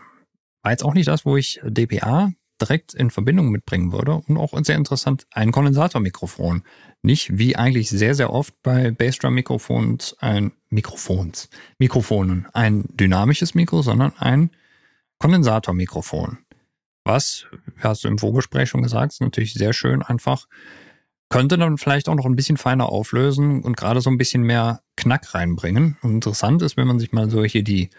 war jetzt auch nicht das, wo ich DPA direkt in Verbindung mitbringen würde. Und auch sehr interessant, ein Kondensatormikrofon. Nicht wie eigentlich sehr, sehr oft bei Bassdrum-Mikrofons ein Mikrofons, Mikrofonen, ein dynamisches Mikro, sondern ein Kondensatormikrofon. Was, hast du im Vorgespräch schon gesagt, ist natürlich sehr schön einfach. Könnte dann vielleicht auch noch ein bisschen feiner auflösen und gerade so ein bisschen mehr Knack reinbringen. Und interessant ist, wenn man sich mal so hier die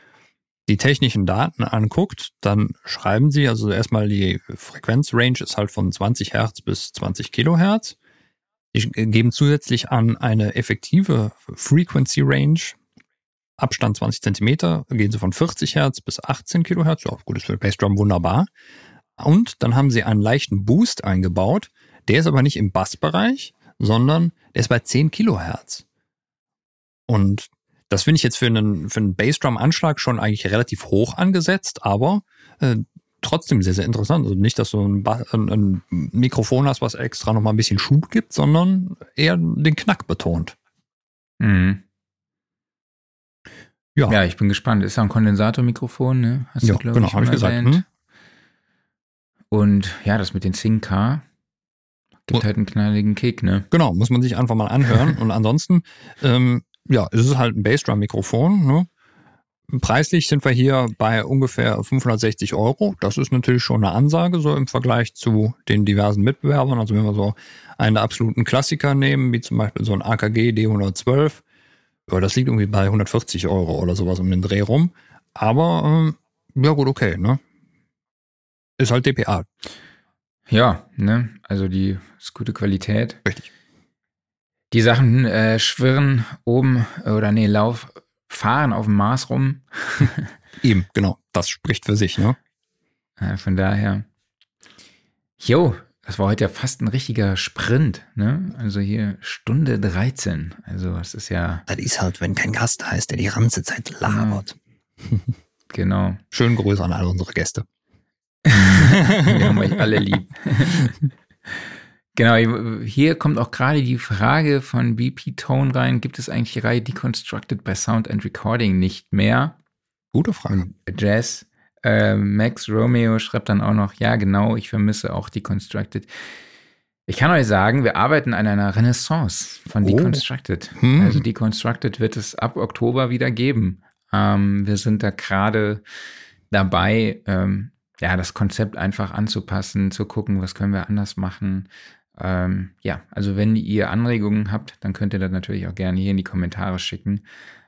die technischen Daten anguckt, dann schreiben sie, also erstmal die Frequenzrange ist halt von 20 Hertz bis 20 Kilohertz. Die geben zusätzlich an eine effektive Frequency Range, Abstand 20 Zentimeter, gehen sie von 40 Hertz bis 18 Kilohertz. Ja, gut, ist für Bassdrum wunderbar. Und dann haben sie einen leichten Boost eingebaut. Der ist aber nicht im Bassbereich, sondern der ist bei 10 Kilohertz. Und das finde ich jetzt für einen, für einen Bassdrum-Anschlag schon eigentlich relativ hoch angesetzt, aber äh, trotzdem sehr, sehr interessant. Also nicht, dass du ein, ein, ein Mikrofon hast, was extra nochmal ein bisschen Schub gibt, sondern eher den Knack betont. Mhm. Ja. ja, ich bin gespannt. Ist ja ein Kondensatormikrofon, ne? Hast ja, du, genau, habe ich gesagt. Hm? Und ja, das mit den Sync-K gibt halt einen knalligen Kick, ne? Genau, muss man sich einfach mal anhören. Und ansonsten ähm, ja, es ist halt ein Bassdrum-Mikrofon. Ne? Preislich sind wir hier bei ungefähr 560 Euro. Das ist natürlich schon eine Ansage, so im Vergleich zu den diversen Mitbewerbern. Also wenn wir so einen der absoluten Klassiker nehmen, wie zum Beispiel so ein AKG D112, ja, das liegt irgendwie bei 140 Euro oder sowas um den Dreh rum. Aber ähm, ja gut, okay, ne? Ist halt DPA. Ja, ne? Also die ist gute Qualität. Richtig. Die Sachen äh, schwirren oben äh, oder nee, lauf, fahren auf dem Mars rum. Eben, genau. Das spricht für sich, ne? Ja, von daher. Jo, das war heute ja fast ein richtiger Sprint, ne? Also hier Stunde 13. Also es ist ja. Das ist halt, wenn kein Gast da ist, der die ganze Zeit labert. Genau. Schönen Grüße an alle unsere Gäste. Wir haben euch alle lieb. Genau, hier kommt auch gerade die Frage von BP Tone rein. Gibt es eigentlich die Reihe Deconstructed by Sound and Recording nicht mehr? Gute Frage. Jazz. Äh, Max Romeo schreibt dann auch noch, ja genau, ich vermisse auch Deconstructed. Ich kann euch sagen, wir arbeiten an einer Renaissance von oh. Deconstructed. Hm. Also Deconstructed wird es ab Oktober wieder geben. Ähm, wir sind da gerade dabei, ähm, ja, das Konzept einfach anzupassen, zu gucken, was können wir anders machen, ähm, ja, also wenn ihr Anregungen habt, dann könnt ihr das natürlich auch gerne hier in die Kommentare schicken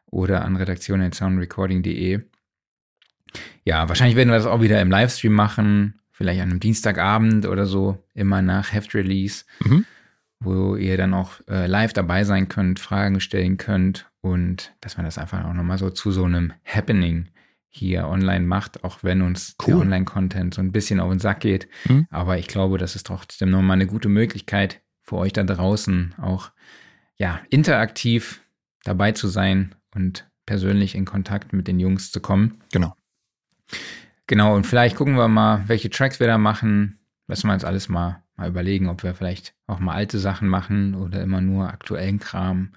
oder an redaktion.soundrecording.de. Ja, wahrscheinlich werden wir das auch wieder im Livestream machen. vielleicht an einem Dienstagabend oder so, immer nach Heft-Release, Mhm. wo ihr dann auch äh, live dabei sein könnt, Fragen stellen könnt und dass man das einfach auch nochmal so zu so einem Happening hier online macht, auch wenn uns der Cool. Online-Content so ein bisschen auf den Sack geht. Mhm. Aber ich glaube, das ist trotzdem nochmal eine gute Möglichkeit für euch da draußen auch ja, interaktiv dabei zu sein und persönlich in Kontakt mit den Jungs zu kommen. Genau. Genau, und vielleicht gucken wir mal, welche Tracks wir da machen. Lassen wir uns alles mal, mal überlegen, ob wir vielleicht auch mal alte Sachen machen oder immer nur aktuellen Kram.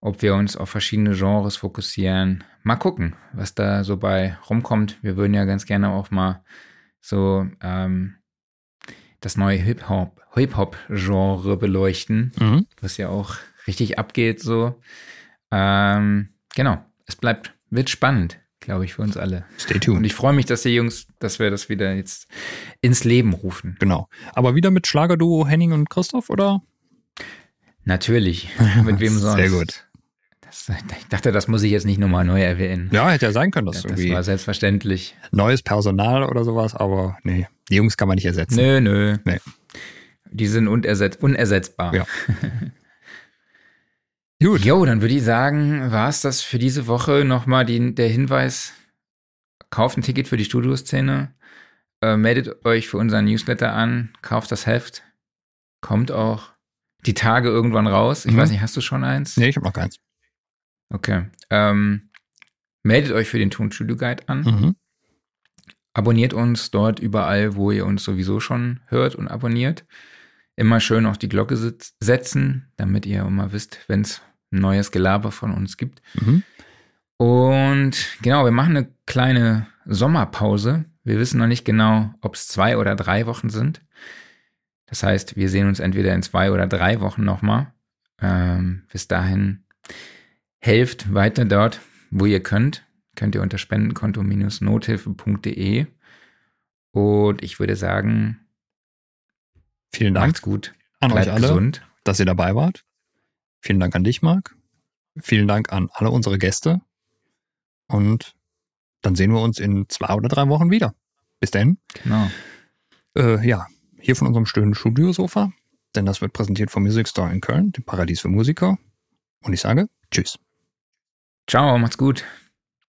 Ob wir uns auf verschiedene Genres fokussieren. Mal gucken, was da so bei rumkommt. Wir würden ja ganz gerne auch mal so ähm, das neue Hip-Hop, Hip-Hop-Genre beleuchten Mhm. was ja auch richtig abgeht so. Ähm, genau, es bleibt, wird spannend, glaube ich, für uns alle. Stay Und tuned. ich freue mich, dass die Jungs, dass wir das wieder jetzt ins Leben rufen. Genau. Aber wieder mit Schlagerduo Henning und Christoph, oder? Natürlich, mit wem sonst? Sehr gut. Das, ich dachte, das muss ich jetzt nicht nochmal neu erwähnen. Ja, hätte ja sein können, dass das irgendwie war selbstverständlich. neues Personal oder sowas, aber nee, die Jungs kann man nicht ersetzen. Nö, nö. Nee. Die sind unersetz unersetzbar. Ja. Gut. Jo, dann würde ich sagen, war es das für diese Woche nochmal die, der Hinweis, kauft ein Ticket für die Studioszene, äh, meldet euch für unseren Newsletter an, kauft das Heft, kommt auch die Tage irgendwann raus. Ich Mhm. weiß nicht, hast du schon eins? Nee, ich habe noch keins. Okay. Ähm, meldet euch für den Tonstudio Guide an. Mhm. Abonniert uns dort überall, wo ihr uns sowieso schon hört und abonniert. Immer schön auf die Glocke setzen, damit ihr immer wisst, wenn es ein neues Gelaber von uns gibt. Mhm. Und genau, wir machen eine kleine Sommerpause. Wir wissen noch nicht genau, ob es zwei oder drei Wochen sind. Das heißt, wir sehen uns entweder in zwei oder drei Wochen nochmal. Ähm, bis dahin helft weiter dort, wo ihr könnt. Könnt ihr unter spendenkonto-nothilfe.de. Und ich würde sagen, Vielen Dank macht's gut, an bleibt euch alle, gesund. dass ihr dabei wart. Vielen Dank an dich, Marc. Vielen Dank an alle unsere Gäste. Und dann sehen wir uns in zwei oder drei Wochen wieder. Bis dann. Genau. Äh, ja, hier von unserem schönen Studiosofa. Denn das wird präsentiert vom Music Store in Köln, dem Paradies für Musiker. Und ich sage Tschüss. Ciao, macht's gut.